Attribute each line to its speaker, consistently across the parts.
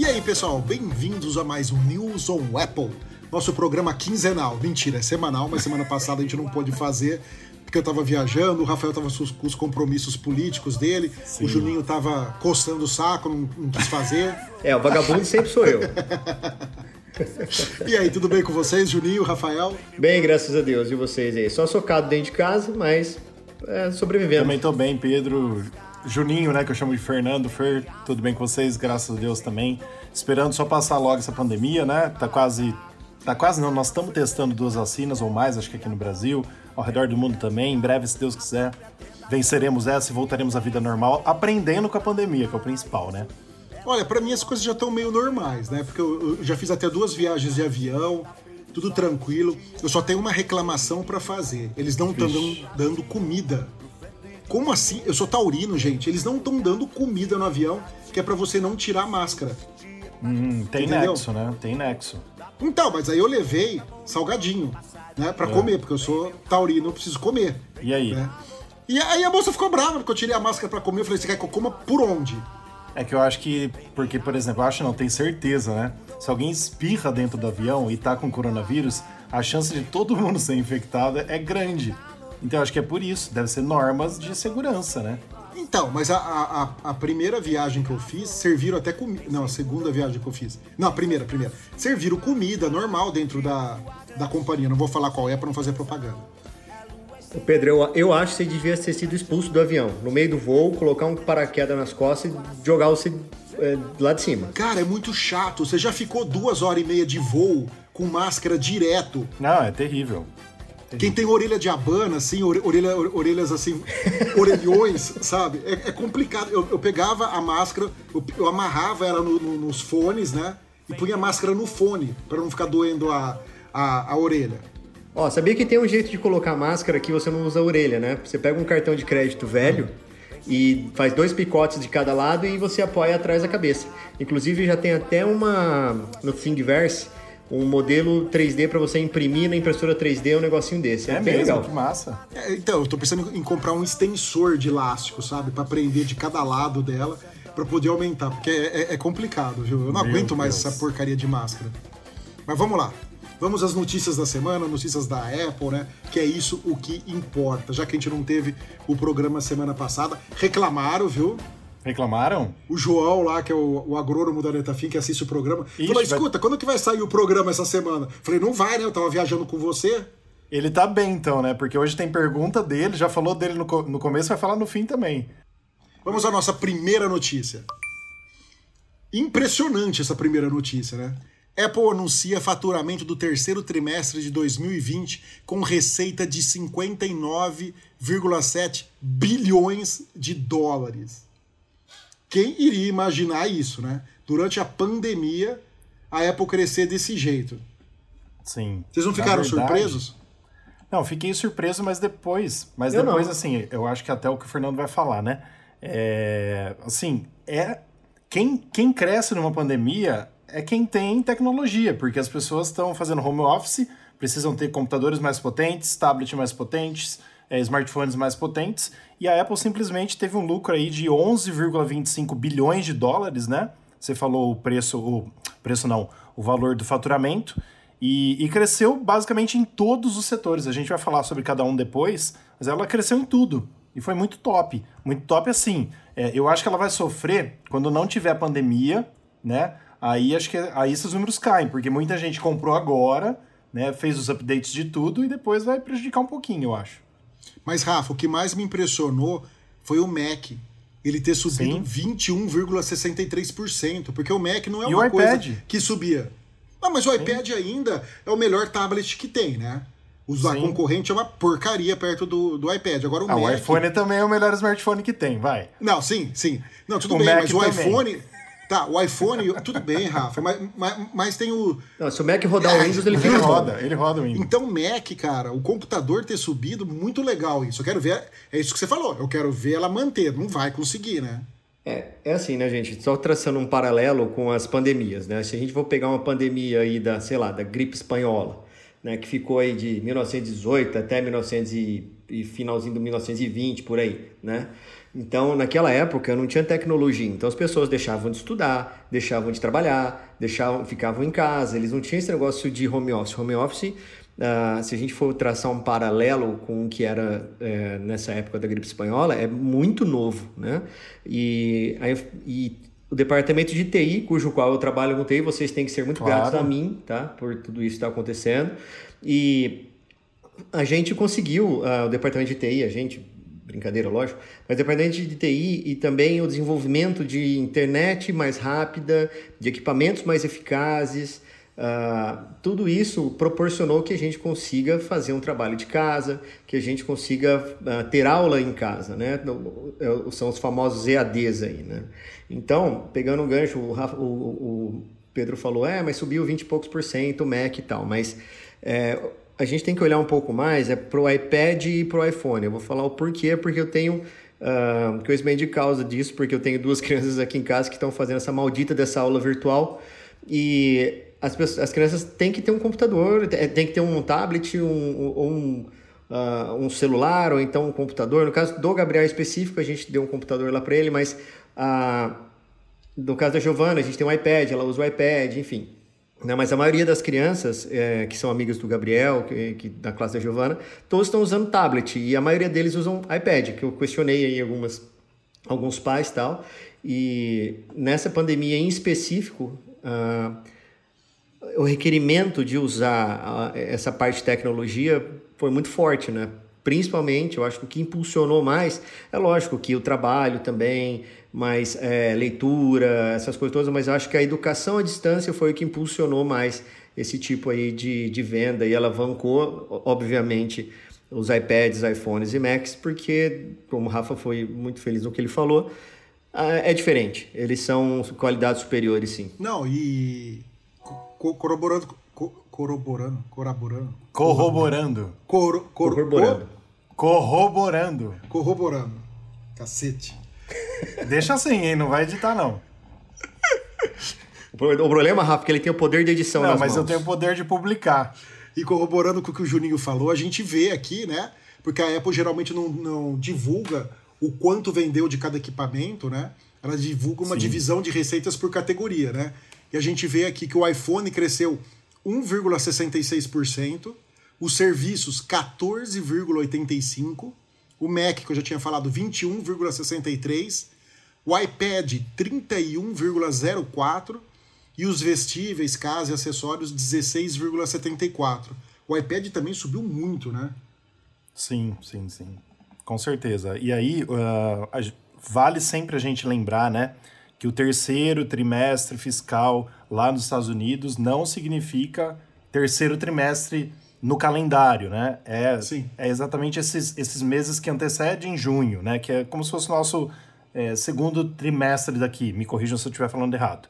Speaker 1: E aí, pessoal, bem-vindos a mais um News on Apple, nosso programa quinzenal. Mentira, é semanal, mas semana passada a gente não pôde fazer porque eu tava viajando, o Rafael tava com os compromissos políticos dele, Sim. o Juninho tava coçando o saco, não, não quis fazer.
Speaker 2: É, o vagabundo sempre sou eu.
Speaker 1: e aí, tudo bem com vocês, Juninho, Rafael?
Speaker 2: Bem, graças a Deus. E vocês aí? Só socado dentro de casa, mas é, sobrevivendo.
Speaker 3: Também tô bem, Pedro. Juninho, né, que eu chamo de Fernando. Fer, tudo bem com vocês? Graças a Deus também. Esperando só passar logo essa pandemia, né? Tá quase. Tá quase não, nós estamos testando duas vacinas ou mais, acho que aqui no Brasil, ao redor do mundo também. Em breve, se Deus quiser, venceremos essa e voltaremos à vida normal, aprendendo com a pandemia, que é o principal, né?
Speaker 1: Olha, para mim as coisas já estão meio normais, né? Porque eu, eu já fiz até duas viagens de avião, tudo tranquilo. Eu só tenho uma reclamação para fazer. Eles não estão dando, dando comida como assim? Eu sou taurino, gente. Eles não estão dando comida no avião, que é para você não tirar a máscara.
Speaker 3: Hum, tem Entendeu? nexo, né? Tem nexo.
Speaker 1: Então, mas aí eu levei salgadinho, né? Pra é. comer, porque eu sou taurino, eu preciso comer.
Speaker 3: E aí? Né?
Speaker 1: E aí a moça ficou brava, porque eu tirei a máscara para comer. Eu falei, você quer que eu coma por onde?
Speaker 3: É que eu acho que, porque, por exemplo, eu acho não, tenho certeza, né? Se alguém espirra dentro do avião e tá com coronavírus, a chance de todo mundo ser infectado é grande. Então acho que é por isso, deve ser normas de segurança, né?
Speaker 1: Então, mas a, a, a primeira viagem que eu fiz, serviram até comida. Não, a segunda viagem que eu fiz. Não, a primeira, a primeira. Serviram comida normal dentro da, da companhia. Não vou falar qual é para não fazer propaganda.
Speaker 2: Pedro, eu, eu acho que você devia ter sido expulso do avião. No meio do voo, colocar um paraquedas nas costas e jogar você é, lá de cima.
Speaker 1: Cara, é muito chato. Você já ficou duas horas e meia de voo com máscara direto.
Speaker 3: Não, é terrível.
Speaker 1: Quem tem orelha de abana, assim, orelha, orelhas assim, orelhões, sabe? É, é complicado. Eu, eu, pegava a máscara, eu, eu amarrava ela no, no, nos fones, né? E punha a máscara no fone, para não ficar doendo a, a, a orelha.
Speaker 2: Ó, sabia que tem um jeito de colocar máscara que você não usa a orelha, né? Você pega um cartão de crédito velho e faz dois picotes de cada lado e você apoia atrás da cabeça. Inclusive já tem até uma no Thingiverse um modelo 3D para você imprimir na impressora 3D um negocinho desse.
Speaker 3: É, é bem mesmo, legal. que massa.
Speaker 1: É, então, eu tô pensando em comprar um extensor de elástico, sabe? para prender de cada lado dela para poder aumentar, porque é, é, é, complicado, viu? Eu não Meu aguento mais essa porcaria de máscara. Mas vamos lá. Vamos às notícias da semana, notícias da Apple, né? Que é isso o que importa. Já que a gente não teve o programa semana passada, reclamaram, viu?
Speaker 3: Reclamaram?
Speaker 1: O João lá, que é o, o agrônomo da Netafim, que assiste o programa, Ixi, falou: escuta, vai... quando que vai sair o programa essa semana? Falei, não vai, né? Eu tava viajando com você.
Speaker 3: Ele tá bem, então, né? Porque hoje tem pergunta dele, já falou dele no, no começo, vai falar no fim também.
Speaker 1: Vamos à nossa primeira notícia. Impressionante essa primeira notícia, né? Apple anuncia faturamento do terceiro trimestre de 2020 com receita de 59,7 bilhões de dólares. Quem iria imaginar isso, né? Durante a pandemia, a Apple crescer desse jeito.
Speaker 3: Sim.
Speaker 1: Vocês não ficaram verdade, surpresos?
Speaker 3: Não, fiquei surpreso, mas depois. Mas eu depois, não. assim, eu acho que até o que o Fernando vai falar, né? É, assim, é quem, quem cresce numa pandemia é quem tem tecnologia, porque as pessoas estão fazendo home office, precisam ter computadores mais potentes, tablets mais potentes, é, smartphones mais potentes, e a Apple simplesmente teve um lucro aí de 11,25 bilhões de dólares, né? Você falou o preço, o preço não, o valor do faturamento, e, e cresceu basicamente em todos os setores. A gente vai falar sobre cada um depois, mas ela cresceu em tudo. E foi muito top. Muito top assim. É, eu acho que ela vai sofrer quando não tiver pandemia, né? Aí acho que aí esses números caem, porque muita gente comprou agora, né? Fez os updates de tudo e depois vai prejudicar um pouquinho, eu acho.
Speaker 1: Mas, Rafa, o que mais me impressionou foi o Mac. Ele ter subido 21,63%. Porque o Mac não é e uma coisa que subia. Ah, mas o Sim. iPad ainda é o melhor tablet que tem, né? O concorrente é uma porcaria perto do, do iPad. Agora o
Speaker 3: ah,
Speaker 1: Mac.
Speaker 3: O iPhone também é o melhor smartphone que tem, vai.
Speaker 1: Não, sim, sim. Não, tudo o bem, Mac mas o também. iPhone. Tá, o iPhone, tudo bem, Rafa, mas, mas, mas tem o.
Speaker 2: Não, se o Mac rodar o Windows, ele fica.
Speaker 3: Ele roda, ele roda o Windows.
Speaker 1: Então, Mac, cara, o computador ter subido, muito legal isso. Eu quero ver. É isso que você falou, eu quero ver ela manter. Não vai conseguir, né?
Speaker 2: É, é assim, né, gente? Só traçando um paralelo com as pandemias, né? Se a gente for pegar uma pandemia aí da, sei lá, da gripe espanhola, né, que ficou aí de 1918 até 1900 e, e finalzinho de 1920 por aí, né? Então, naquela época não tinha tecnologia, então as pessoas deixavam de estudar, deixavam de trabalhar, deixavam, ficavam em casa, eles não tinham esse negócio de home office. Home office, uh, se a gente for traçar um paralelo com o que era uh, nessa época da gripe espanhola, é muito novo, né? E, e o departamento de TI, cujo qual eu trabalho com TI, vocês têm que ser muito claro. gratos a mim, tá? Por tudo isso que está acontecendo. E a gente conseguiu, uh, o departamento de TI, a gente, brincadeira, lógico, mas departamento de TI e também o desenvolvimento de internet mais rápida, de equipamentos mais eficazes, Uh, tudo isso proporcionou que a gente consiga fazer um trabalho de casa, que a gente consiga uh, ter aula em casa, né? É são os famosos EADs aí, né? Então, pegando um gancho, o, o, o Pedro falou, é, mas subiu 20 e poucos por cento o Mac e tal, mas é, a gente tem que olhar um pouco mais é para o iPad e para o iPhone. Eu vou falar o porquê, porque eu tenho uh, conhecimento de causa disso, porque eu tenho duas crianças aqui em casa que estão fazendo essa maldita dessa aula virtual e as, pessoas, as crianças têm que ter um computador, tem que ter um tablet, um, um, uh, um celular, ou então um computador. No caso do Gabriel específico, a gente deu um computador lá para ele, mas uh, no caso da Giovana, a gente tem um iPad, ela usa o iPad, enfim. Né? Mas a maioria das crianças é, que são amigas do Gabriel, que, que, da classe da Giovana, todos estão usando tablet e a maioria deles usam iPad, que eu questionei aí algumas, alguns pais tal. E nessa pandemia em específico, uh, o requerimento de usar essa parte de tecnologia foi muito forte, né? Principalmente, eu acho que o que impulsionou mais é lógico que o trabalho também, mais é, leitura, essas coisas todas, mas eu acho que a educação à distância foi o que impulsionou mais esse tipo aí de, de venda e alavancou, obviamente, os iPads, iPhones e Macs, porque, como o Rafa foi muito feliz no que ele falou, é diferente. Eles são qualidades superiores, sim.
Speaker 1: Não, e corroborando, corroborando, corroborando,
Speaker 3: corroborando,
Speaker 1: cor, cor,
Speaker 3: corroborando, corroborando,
Speaker 1: corroborando, cacete.
Speaker 3: Deixa assim, hein? Não vai editar não.
Speaker 2: O problema, Rafa, é que ele tem o poder de edição
Speaker 3: Não,
Speaker 2: mas
Speaker 3: mãos. eu tenho o poder de publicar.
Speaker 1: E corroborando com o que o Juninho falou, a gente vê aqui, né? Porque a Apple geralmente não, não divulga o quanto vendeu de cada equipamento, né? Ela divulga uma Sim. divisão de receitas por categoria, né? E a gente vê aqui que o iPhone cresceu 1,66%, os serviços 14,85%, o Mac, que eu já tinha falado, 21,63%, o iPad 31,04% e os vestíveis, casa e acessórios 16,74%. O iPad também subiu muito, né?
Speaker 3: Sim, sim, sim. Com certeza. E aí, uh, vale sempre a gente lembrar, né? que o terceiro trimestre fiscal lá nos Estados Unidos não significa terceiro trimestre no calendário, né? É, Sim. é exatamente esses, esses meses que antecedem junho, né? Que é como se fosse o nosso é, segundo trimestre daqui. Me corrijam se eu estiver falando errado.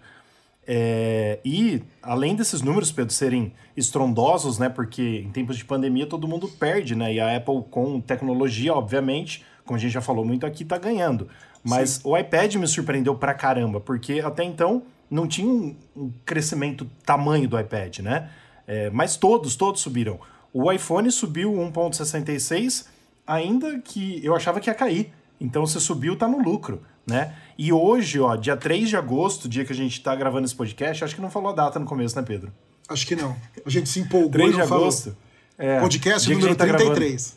Speaker 3: É, e além desses números, Pedro, serem estrondosos, né? Porque em tempos de pandemia todo mundo perde, né? E a Apple, com tecnologia, obviamente, como a gente já falou muito aqui, está ganhando. Mas Sim. o iPad me surpreendeu pra caramba, porque até então não tinha um, um crescimento tamanho do iPad, né? É, mas todos, todos subiram. O iPhone subiu 1.66, ainda que eu achava que ia cair. Então se subiu, tá no lucro, né? E hoje, ó, dia 3 de agosto, dia que a gente tá gravando esse podcast, acho que não falou a data no começo, né, Pedro?
Speaker 1: Acho que não. A gente se empolgou
Speaker 3: 3 de agosto.
Speaker 1: É, podcast número tá 33.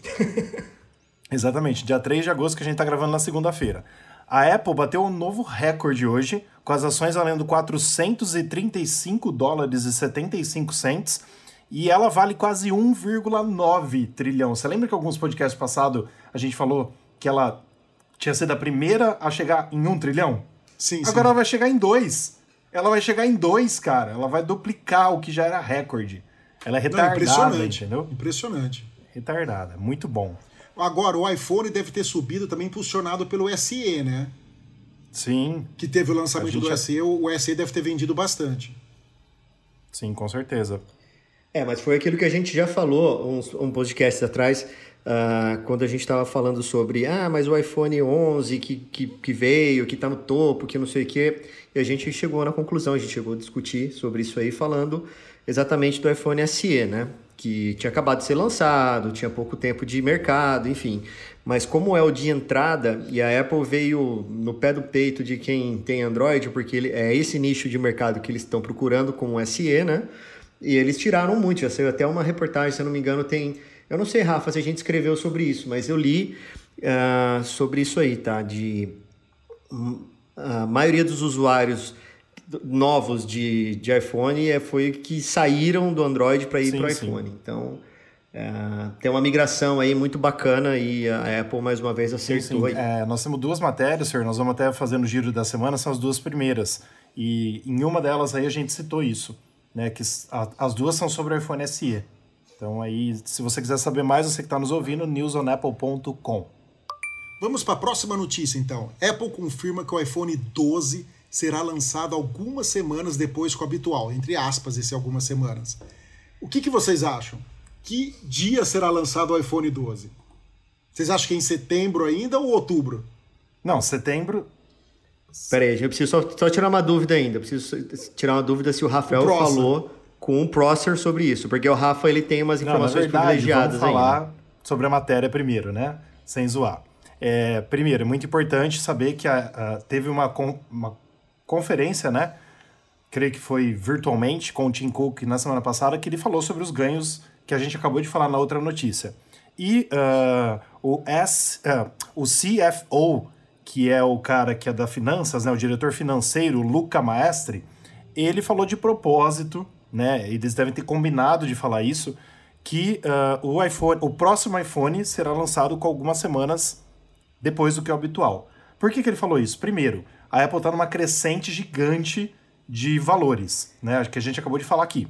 Speaker 3: Exatamente, dia 3 de agosto que a gente tá gravando na segunda-feira. A Apple bateu um novo recorde hoje, com as ações valendo 435 dólares e 75 cents, e ela vale quase 1,9 trilhão. Você lembra que alguns podcasts passados a gente falou que ela tinha sido a primeira a chegar em 1 trilhão?
Speaker 1: Sim,
Speaker 3: Agora sim. ela vai chegar em 2. Ela vai chegar em 2, cara. Ela vai duplicar o que já era recorde. Ela é retardada, Não, impressionante, entendeu?
Speaker 1: Impressionante.
Speaker 3: Retardada. Muito bom.
Speaker 1: Agora, o iPhone deve ter subido também impulsionado pelo SE, né?
Speaker 3: Sim.
Speaker 1: Que teve o lançamento do SE, o SE deve ter vendido bastante.
Speaker 3: Sim, com certeza.
Speaker 2: É, mas foi aquilo que a gente já falou uns, um podcast atrás Uh, quando a gente estava falando sobre, ah, mas o iPhone 11 que, que, que veio, que está no topo, que não sei o quê, e a gente chegou na conclusão, a gente chegou a discutir sobre isso aí, falando exatamente do iPhone SE, né? Que tinha acabado de ser lançado, tinha pouco tempo de mercado, enfim. Mas como é o de entrada, e a Apple veio no pé do peito de quem tem Android, porque ele, é esse nicho de mercado que eles estão procurando com o SE, né? E eles tiraram muito, já saiu até uma reportagem, se eu não me engano, tem eu não sei, Rafa, se a gente escreveu sobre isso, mas eu li uh, sobre isso aí, tá? De hum, a maioria dos usuários novos de, de iPhone é, foi que saíram do Android para ir para o iPhone. Então, uh, tem uma migração aí muito bacana e a Apple mais uma vez acertou sim, sim.
Speaker 3: É, nós temos duas matérias, senhor, nós vamos até fazer no giro da semana, são as duas primeiras. E em uma delas aí a gente citou isso, né? Que a, as duas são sobre o iPhone SE. Então aí, se você quiser saber mais, você que está nos ouvindo, newsonapple.com.
Speaker 1: Vamos para a próxima notícia então. Apple confirma que o iPhone 12 será lançado algumas semanas depois que o habitual, entre aspas, esse algumas semanas. O que, que vocês acham? Que dia será lançado o iPhone 12? Vocês acham que é em setembro ainda ou outubro?
Speaker 3: Não, setembro.
Speaker 2: Peraí, eu preciso só, só tirar uma dúvida ainda. Eu preciso tirar uma dúvida se o Rafael o falou com o Prosser sobre isso, porque o Rafa ele tem umas informações Não, verdade, privilegiadas
Speaker 3: vamos falar ainda. sobre a matéria primeiro, né? Sem zoar. É, primeiro, é muito importante saber que a, a, teve uma, uma conferência, né? Creio que foi virtualmente com o Tim Cook na semana passada, que ele falou sobre os ganhos que a gente acabou de falar na outra notícia. E uh, o, S, uh, o CFO, que é o cara que é da finanças, né, o diretor financeiro, Luca Maestri, ele falou de propósito né? Eles devem ter combinado de falar isso, que uh, o iPhone, o próximo iPhone será lançado com algumas semanas depois do que é o habitual. Por que, que ele falou isso? Primeiro, a Apple está numa crescente gigante de valores, né? Que a gente acabou de falar aqui.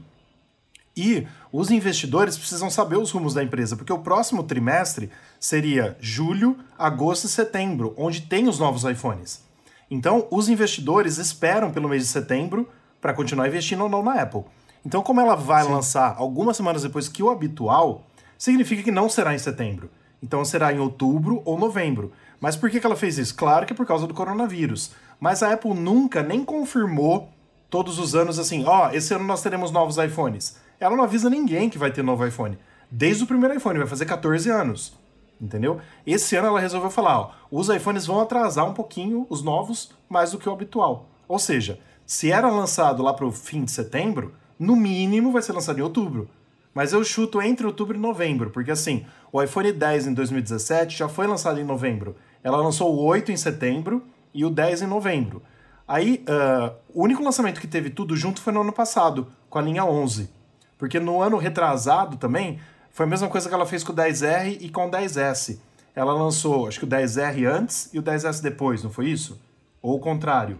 Speaker 3: E os investidores precisam saber os rumos da empresa, porque o próximo trimestre seria julho, agosto e setembro, onde tem os novos iPhones. Então, os investidores esperam pelo mês de setembro para continuar investindo ou não na Apple. Então, como ela vai Sim. lançar algumas semanas depois que o habitual, significa que não será em setembro. Então será em outubro ou novembro. Mas por que, que ela fez isso? Claro que é por causa do coronavírus. Mas a Apple nunca nem confirmou todos os anos assim, ó, oh, esse ano nós teremos novos iPhones. Ela não avisa ninguém que vai ter novo iPhone. Desde o primeiro iPhone, vai fazer 14 anos. Entendeu? Esse ano ela resolveu falar, ó, os iPhones vão atrasar um pouquinho, os novos, mais do que o habitual. Ou seja, se era lançado lá para o fim de setembro, no mínimo vai ser lançado em outubro. Mas eu chuto entre outubro e novembro, porque assim, o iPhone 10 em 2017 já foi lançado em novembro. Ela lançou o 8 em setembro e o 10 em novembro. Aí, uh, o único lançamento que teve tudo junto foi no ano passado, com a linha 11. Porque no ano retrasado também, foi a mesma coisa que ela fez com o 10R e com o 10S. Ela lançou, acho que o 10R antes e o 10S depois, não foi isso? Ou o contrário.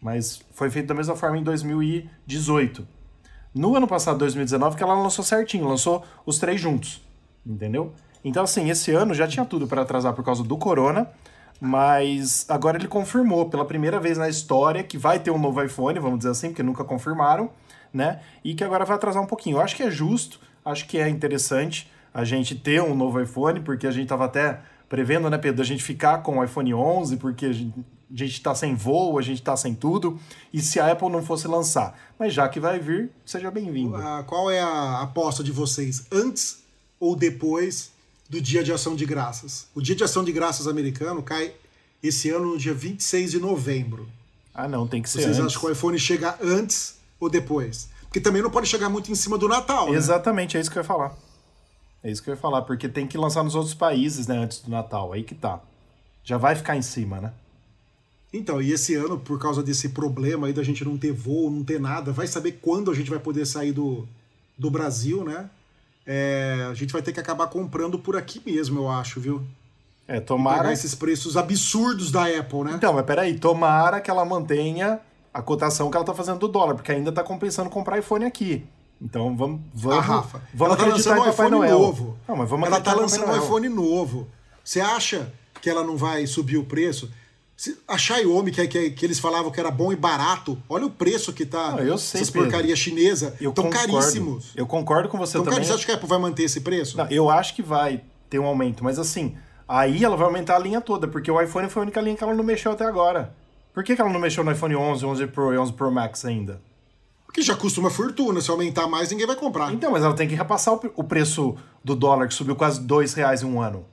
Speaker 3: Mas foi feito da mesma forma em 2018. No ano passado, 2019, que ela lançou certinho, lançou os três juntos, entendeu? Então, assim, esse ano já tinha tudo para atrasar por causa do corona, mas agora ele confirmou pela primeira vez na história que vai ter um novo iPhone, vamos dizer assim, porque nunca confirmaram, né? E que agora vai atrasar um pouquinho. Eu acho que é justo, acho que é interessante a gente ter um novo iPhone, porque a gente estava até prevendo, né, Pedro, a gente ficar com o iPhone 11, porque a gente está sem voo, a gente está sem tudo, e se a Apple não fosse lançar. Mas já que vai vir, seja bem-vindo.
Speaker 1: Uh, qual é a aposta de vocês, antes ou depois do Dia de Ação de Graças? O Dia de Ação de Graças americano cai esse ano no dia 26 de novembro.
Speaker 3: Ah, não, tem que ser
Speaker 1: Vocês
Speaker 3: antes.
Speaker 1: acham que o iPhone chega antes ou depois? Porque também não pode chegar muito em cima do Natal, né?
Speaker 3: Exatamente, é isso que eu ia falar. É isso que eu ia falar, porque tem que lançar nos outros países, né, antes do Natal. Aí que tá. Já vai ficar em cima, né?
Speaker 1: Então, e esse ano, por causa desse problema aí da gente não ter voo, não ter nada, vai saber quando a gente vai poder sair do, do Brasil, né? É, a gente vai ter que acabar comprando por aqui mesmo, eu acho, viu?
Speaker 3: É, tomara. Pagar
Speaker 1: esses preços absurdos da Apple, né?
Speaker 3: Então, mas peraí, tomara que ela mantenha a cotação que ela tá fazendo do dólar, porque ainda tá compensando comprar iPhone aqui. Então vamos. vamos
Speaker 1: ah, Rafa,
Speaker 3: vamos
Speaker 1: ela tá lançando um iPhone
Speaker 3: Noel.
Speaker 1: novo.
Speaker 3: Não, mas vamos
Speaker 1: ela tá lançando um iPhone novo. Você acha que ela não vai subir o preço? A Xiaomi, que, que, que, eles falavam que era bom e barato, olha o preço que tá
Speaker 3: não, eu sei,
Speaker 1: essas porcarias chinesas. Estão caríssimos.
Speaker 3: Eu concordo com você tão também.
Speaker 1: Você acha que a Apple vai manter esse preço?
Speaker 3: Não, eu acho que vai. ter um aumento. Mas assim, aí ela vai aumentar a linha toda, porque o iPhone foi a única linha que ela não mexeu até agora. Por que, que ela não mexeu no iPhone 11, 11 Pro e 11 Pro Max ainda?
Speaker 1: Porque já custa uma fortuna, se aumentar mais ninguém vai comprar.
Speaker 3: Então, mas ela tem que repassar o preço do dólar, que subiu quase dois reais em um ano.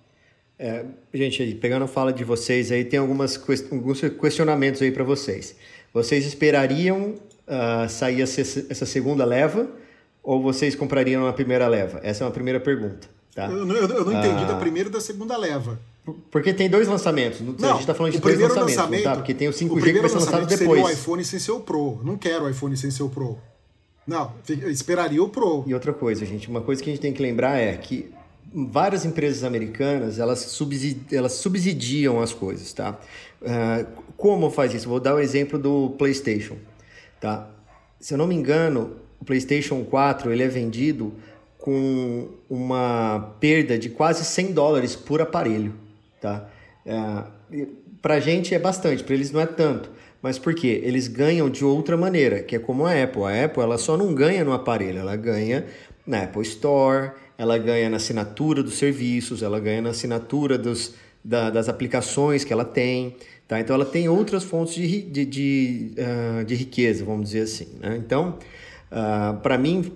Speaker 2: É, gente, pegando a fala de vocês aí, tem algumas, alguns questionamentos aí para vocês. Vocês esperariam uh, sair essa segunda leva ou vocês comprariam a primeira leva? Essa é uma primeira pergunta. Tá?
Speaker 1: Eu, eu, eu não entendi uh, da primeira e da segunda leva.
Speaker 2: Porque tem dois lançamentos. Não, a gente está falando de dois lançamentos, tá? Porque tem o 5G o que vai ser lançado depois. Seria
Speaker 1: o iPhone sem ser o Pro. Não quero o iPhone sem ser o Pro. Não, esperaria o Pro.
Speaker 2: E outra coisa, gente, uma coisa que a gente tem que lembrar é que várias empresas americanas elas, subsidi elas subsidiam as coisas, tá? Uh, como faz isso? Vou dar o um exemplo do PlayStation, tá? Se eu não me engano, o PlayStation 4 ele é vendido com uma perda de quase 100 dólares por aparelho, tá? Uh, pra gente é bastante, para eles não é tanto. Mas por quê? Eles ganham de outra maneira, que é como a Apple. A Apple ela só não ganha no aparelho, ela ganha na Apple Store, ela ganha na assinatura dos serviços, ela ganha na assinatura dos, da, das aplicações que ela tem. Tá? Então ela tem outras fontes de, de, de, uh, de riqueza, vamos dizer assim. Né? Então, uh, ah, para mim,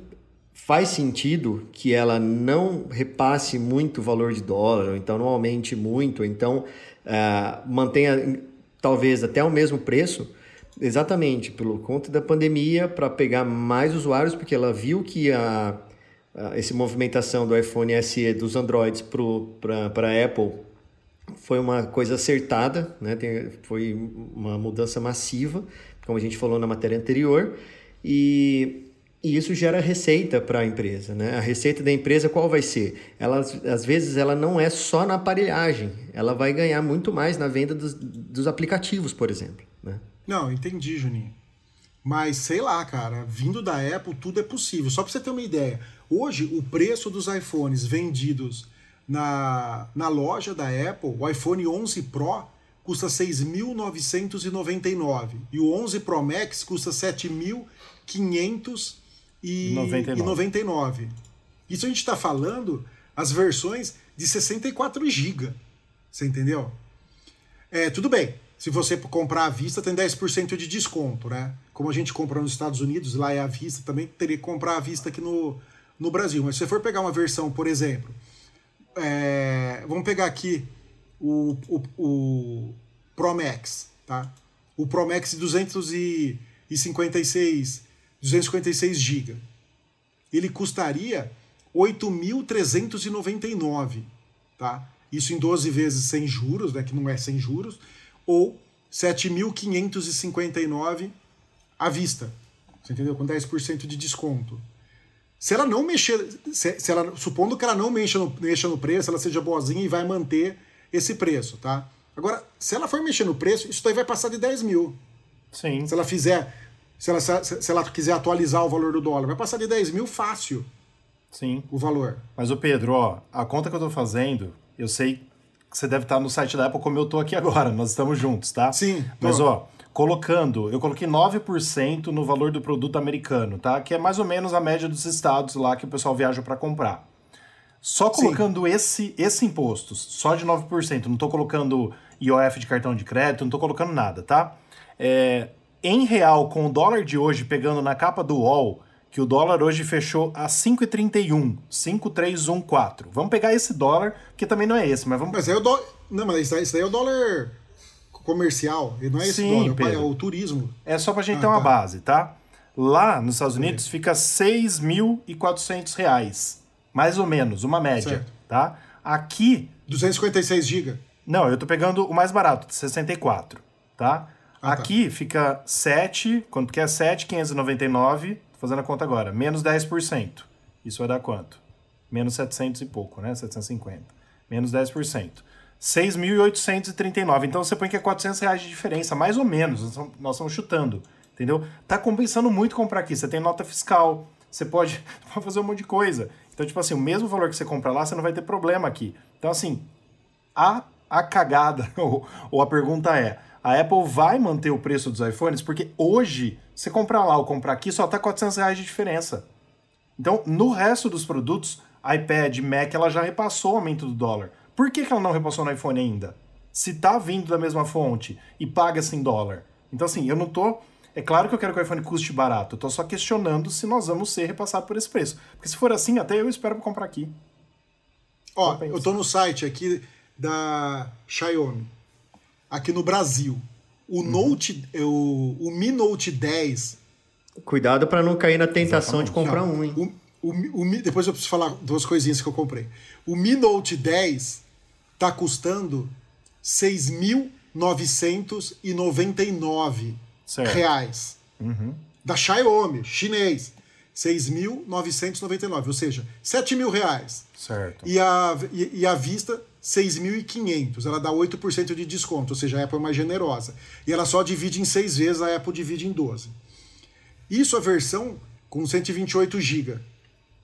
Speaker 2: faz sentido que ela não repasse muito o valor de dólar, ou então não aumente muito, ou então uh, mantenha talvez até o mesmo preço, exatamente pelo conta da pandemia, para pegar mais usuários, porque ela viu que a essa movimentação do iPhone SE dos Androids para a Apple foi uma coisa acertada, né? Tem, foi uma mudança massiva, como a gente falou na matéria anterior, e, e isso gera receita para a empresa. Né? A receita da empresa qual vai ser? Ela, às vezes ela não é só na aparelhagem, ela vai ganhar muito mais na venda dos, dos aplicativos, por exemplo. Né?
Speaker 1: Não, entendi, Juninho. Mas sei lá, cara, vindo da Apple tudo é possível. Só para você ter uma ideia, Hoje, o preço dos iPhones vendidos na, na loja da Apple, o iPhone 11 Pro custa 6.999 e o 11 Pro Max custa 7.599. Isso a gente está falando as versões de 64 GB. Você entendeu? É, tudo bem. Se você comprar à vista, tem 10% de desconto, né? Como a gente compra nos Estados Unidos, lá é à vista, também teria que comprar à vista aqui no, no Brasil. Mas se você for pegar uma versão, por exemplo, é, vamos pegar aqui o, o, o Pro Max, tá? O Pro Max 256, 256 GB. Ele custaria 8.399, tá? Isso em 12 vezes sem juros, né, que não é sem juros, ou 7.559 à vista. Você entendeu? Com 10% de desconto. Se ela não mexer, se, se ela, supondo que ela não mexa no, mexa no preço, ela seja boazinha e vai manter esse preço, tá? Agora, se ela for mexer no preço, isso daí vai passar de 10 mil.
Speaker 3: Sim.
Speaker 1: Se ela fizer, se ela, se ela quiser atualizar o valor do dólar, vai passar de 10 mil fácil.
Speaker 3: Sim.
Speaker 1: O valor.
Speaker 3: Mas o Pedro, ó, a conta que eu tô fazendo, eu sei que você deve estar no site da Apple como eu tô aqui agora, nós estamos juntos, tá?
Speaker 1: Sim.
Speaker 3: Mas, ó, colocando, eu coloquei 9% no valor do produto americano, tá? Que é mais ou menos a média dos estados lá que o pessoal viaja para comprar. Só colocando esse esse imposto, só de 9%, não estou colocando IOF de cartão de crédito, não estou colocando nada, tá? É, em real, com o dólar de hoje pegando na capa do UOL, que o dólar hoje fechou a 5,31, 5,314. Vamos pegar esse dólar, que também não é esse, mas vamos...
Speaker 1: Mas é o dólar... Não, mas isso aí é o dólar comercial, não é esse Sim, dólar, Pedro. é o turismo.
Speaker 3: É só pra gente ah, ter uma tá. base, tá? Lá nos Estados Unidos Sim. fica 6.400 reais, mais ou menos, uma média, certo. tá? Aqui...
Speaker 1: 256 GB?
Speaker 3: Não, eu tô pegando o mais barato, de 64, tá? Ah, tá. Aqui tá. fica 7, quanto que é 7,599, tô fazendo a conta agora, menos 10%. Isso vai dar quanto? Menos 700 e pouco, né? 750. Menos 10%. 6.839. Então você põe que é 400 reais de diferença, mais ou menos. Nós estamos chutando, entendeu? Tá compensando muito comprar aqui. Você tem nota fiscal, você pode, pode fazer um monte de coisa. Então, tipo assim, o mesmo valor que você compra lá, você não vai ter problema aqui. Então, assim, a, a cagada, ou, ou a pergunta é, a Apple vai manter o preço dos iPhones? Porque hoje, você comprar lá ou comprar aqui, só tá 400 reais de diferença. Então, no resto dos produtos, iPad, Mac, ela já repassou o aumento do dólar. Por que, que ela não repassou no iPhone ainda? Se tá vindo da mesma fonte e paga-se em dólar. Então, assim, eu não tô. É claro que eu quero que o iPhone custe barato. Eu tô só questionando se nós vamos ser repassados por esse preço. Porque se for assim, até eu espero pra comprar aqui.
Speaker 1: Ó, eu tô no site aqui da Xiaomi, aqui no Brasil. O uhum. Note, o, o Mi Note 10.
Speaker 2: Cuidado para não cair na tentação Exatamente. de comprar não, um, hein?
Speaker 1: O, o, o, depois eu preciso falar duas coisinhas que eu comprei. O Mi Note 10 tá custando 6.999 reais.
Speaker 3: Uhum.
Speaker 1: Da Xiaomi, chinês. 6.999, ou seja, 7 mil reais.
Speaker 3: Certo.
Speaker 1: E a, e, e a vista, 6.500. Ela dá 8% de desconto, ou seja, a Apple é mais generosa. E ela só divide em 6 vezes, a Apple divide em 12. Isso a versão com 128 GB.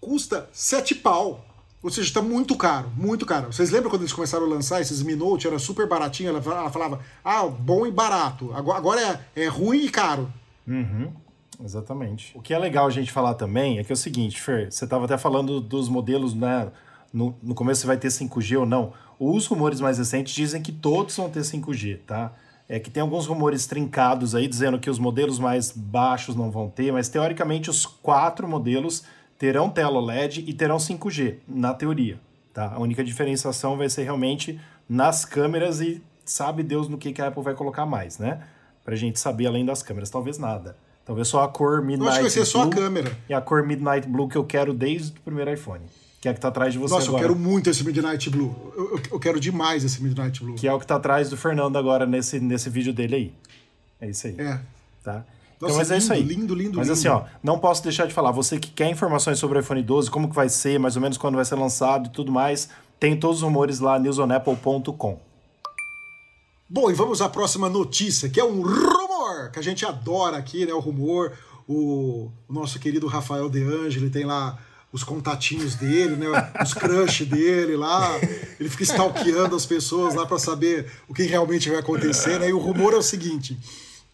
Speaker 1: Custa 7 pau. Ou seja, está muito caro, muito caro. Vocês lembram quando eles começaram a lançar esses Mi Note? Era super baratinho, ela falava, ah, bom e barato. Agora, agora é, é ruim e caro.
Speaker 3: Uhum. Exatamente. O que é legal a gente falar também é que é o seguinte, Fer, você estava até falando dos modelos, né? No, no começo você vai ter 5G ou não. Os rumores mais recentes dizem que todos vão ter 5G, tá? É que tem alguns rumores trincados aí dizendo que os modelos mais baixos não vão ter, mas teoricamente os quatro modelos terão tela OLED e terão 5G, na teoria. Tá? A única diferenciação vai ser realmente nas câmeras e sabe Deus no que, que a Apple vai colocar mais, né? Pra gente saber além das câmeras, talvez nada. Talvez só a cor Midnight
Speaker 1: eu acho que vai ser só a câmera.
Speaker 3: E a cor Midnight Blue que eu quero desde o primeiro iPhone. Que é a que tá atrás de você
Speaker 1: Nossa,
Speaker 3: agora.
Speaker 1: eu quero muito esse Midnight Blue. Eu, eu, eu, quero demais esse Midnight Blue.
Speaker 3: Que é o que tá atrás do Fernando agora nesse, nesse vídeo dele aí. É isso aí.
Speaker 1: É.
Speaker 3: Tá? Então, Nossa, mas lindo, é isso aí.
Speaker 1: Lindo, lindo,
Speaker 3: Mas
Speaker 1: lindo.
Speaker 3: assim, ó, não posso deixar de falar. Você que quer informações sobre o iPhone 12, como que vai ser, mais ou menos quando vai ser lançado e tudo mais, tem todos os rumores lá, newsonapple.com.
Speaker 1: Bom, e vamos à próxima notícia, que é um rumor, que a gente adora aqui, né? O rumor, o, o nosso querido Rafael De Angeli tem lá os contatinhos dele, né? Os crush dele lá. Ele fica stalkeando as pessoas lá para saber o que realmente vai acontecer, né? E o rumor é o seguinte: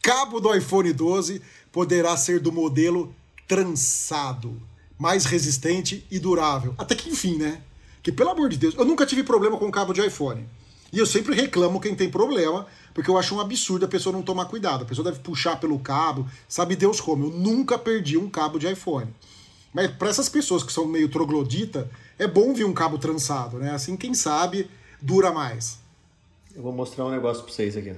Speaker 1: cabo do iPhone 12 poderá ser do modelo trançado, mais resistente e durável. Até que enfim, né? Que pelo amor de Deus, eu nunca tive problema com cabo de iPhone. E eu sempre reclamo quem tem problema, porque eu acho um absurdo a pessoa não tomar cuidado. A pessoa deve puxar pelo cabo, sabe Deus como. Eu nunca perdi um cabo de iPhone. Mas para essas pessoas que são meio troglodita, é bom vir um cabo trançado, né? Assim, quem sabe, dura mais.
Speaker 2: Eu vou mostrar um negócio para vocês aqui.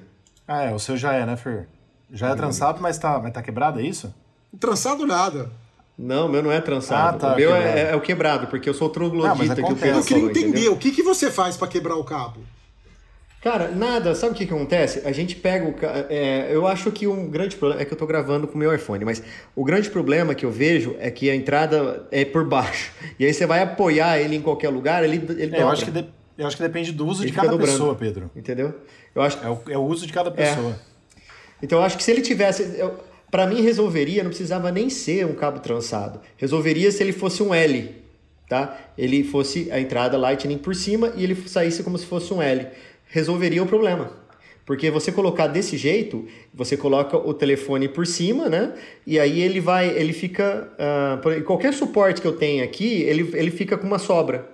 Speaker 3: Ah, é, o seu já é, né, Fer? Já é trançado, mas tá, mas tá quebrado, é isso?
Speaker 1: Trançado nada.
Speaker 2: Não, o meu não é trançado. Ah, tá, o meu é, é, o quebrado, porque eu sou troglodita.
Speaker 1: Não, que
Speaker 2: eu,
Speaker 1: eu queria entender, entendeu? o que, que você faz para quebrar o cabo?
Speaker 2: Cara, nada. Sabe o que, que acontece? A gente pega o. É, eu acho que um grande problema. É que eu tô gravando com o meu iPhone, mas o grande problema que eu vejo é que a entrada é por baixo. E aí você vai apoiar ele em qualquer lugar, ele, ele
Speaker 3: é, eu, acho que de, eu acho que depende do uso ele de cada dobrando, pessoa, Pedro.
Speaker 2: Entendeu? Eu acho
Speaker 3: é, o, é o uso de cada pessoa. É.
Speaker 2: Então eu acho que se ele tivesse. para mim resolveria, não precisava nem ser um cabo trançado. Resolveria se ele fosse um L. Tá? Ele fosse a entrada Lightning por cima e ele saísse como se fosse um L resolveria o problema. Porque você colocar desse jeito, você coloca o telefone por cima, né? E aí ele vai, ele fica. Uh, qualquer suporte que eu tenha aqui, ele, ele fica com uma sobra.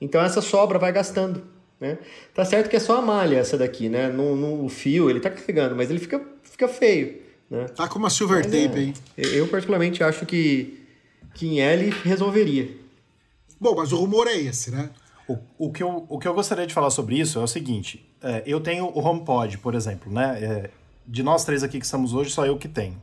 Speaker 2: Então essa sobra vai gastando. Né? Tá certo que é só a malha essa daqui, né? No, no fio ele tá carregando, mas ele fica, fica feio. Né?
Speaker 1: Tá com uma silver mas, tape, é, hein?
Speaker 2: Eu particularmente acho que, que em L resolveria.
Speaker 1: Bom, mas o rumor é esse, né?
Speaker 3: O, o, que eu, o que eu gostaria de falar sobre isso é o seguinte: é, eu tenho o HomePod, por exemplo, né? É, de nós três aqui que estamos hoje, só eu que tenho.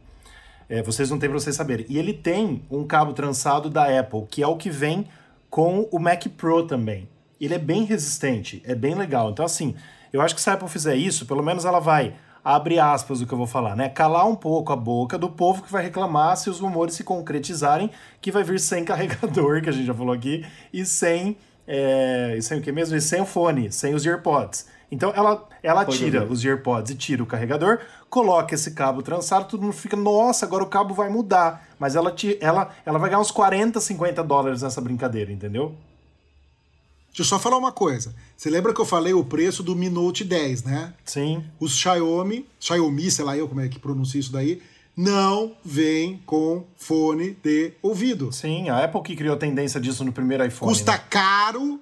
Speaker 3: É, vocês não têm para vocês saberem. E ele tem um cabo trançado da Apple, que é o que vem com o Mac Pro também. Ele é bem resistente, é bem legal. Então, assim, eu acho que se a Apple fizer isso, pelo menos ela vai, abre aspas o que eu vou falar, né? Calar um pouco a boca do povo que vai reclamar se os rumores se concretizarem, que vai vir sem carregador, que a gente já falou aqui, e sem é, e sem o que mesmo? E sem o fone, sem os AirPods. Então ela, ela tira os AirPods e tira o carregador, coloca esse cabo trançado, todo mundo fica, nossa, agora o cabo vai mudar. Mas ela, ela, ela vai ganhar uns 40, 50 dólares nessa brincadeira, entendeu?
Speaker 1: Deixa eu só falar uma coisa. Você lembra que eu falei o preço do Mi Note 10, né?
Speaker 3: Sim.
Speaker 1: Os Xiaomi, Xiaomi, sei lá eu como é que pronuncia isso daí, não vem com fone de ouvido.
Speaker 3: Sim, a Apple que criou a tendência disso no primeiro iPhone.
Speaker 1: Custa
Speaker 3: né?
Speaker 1: caro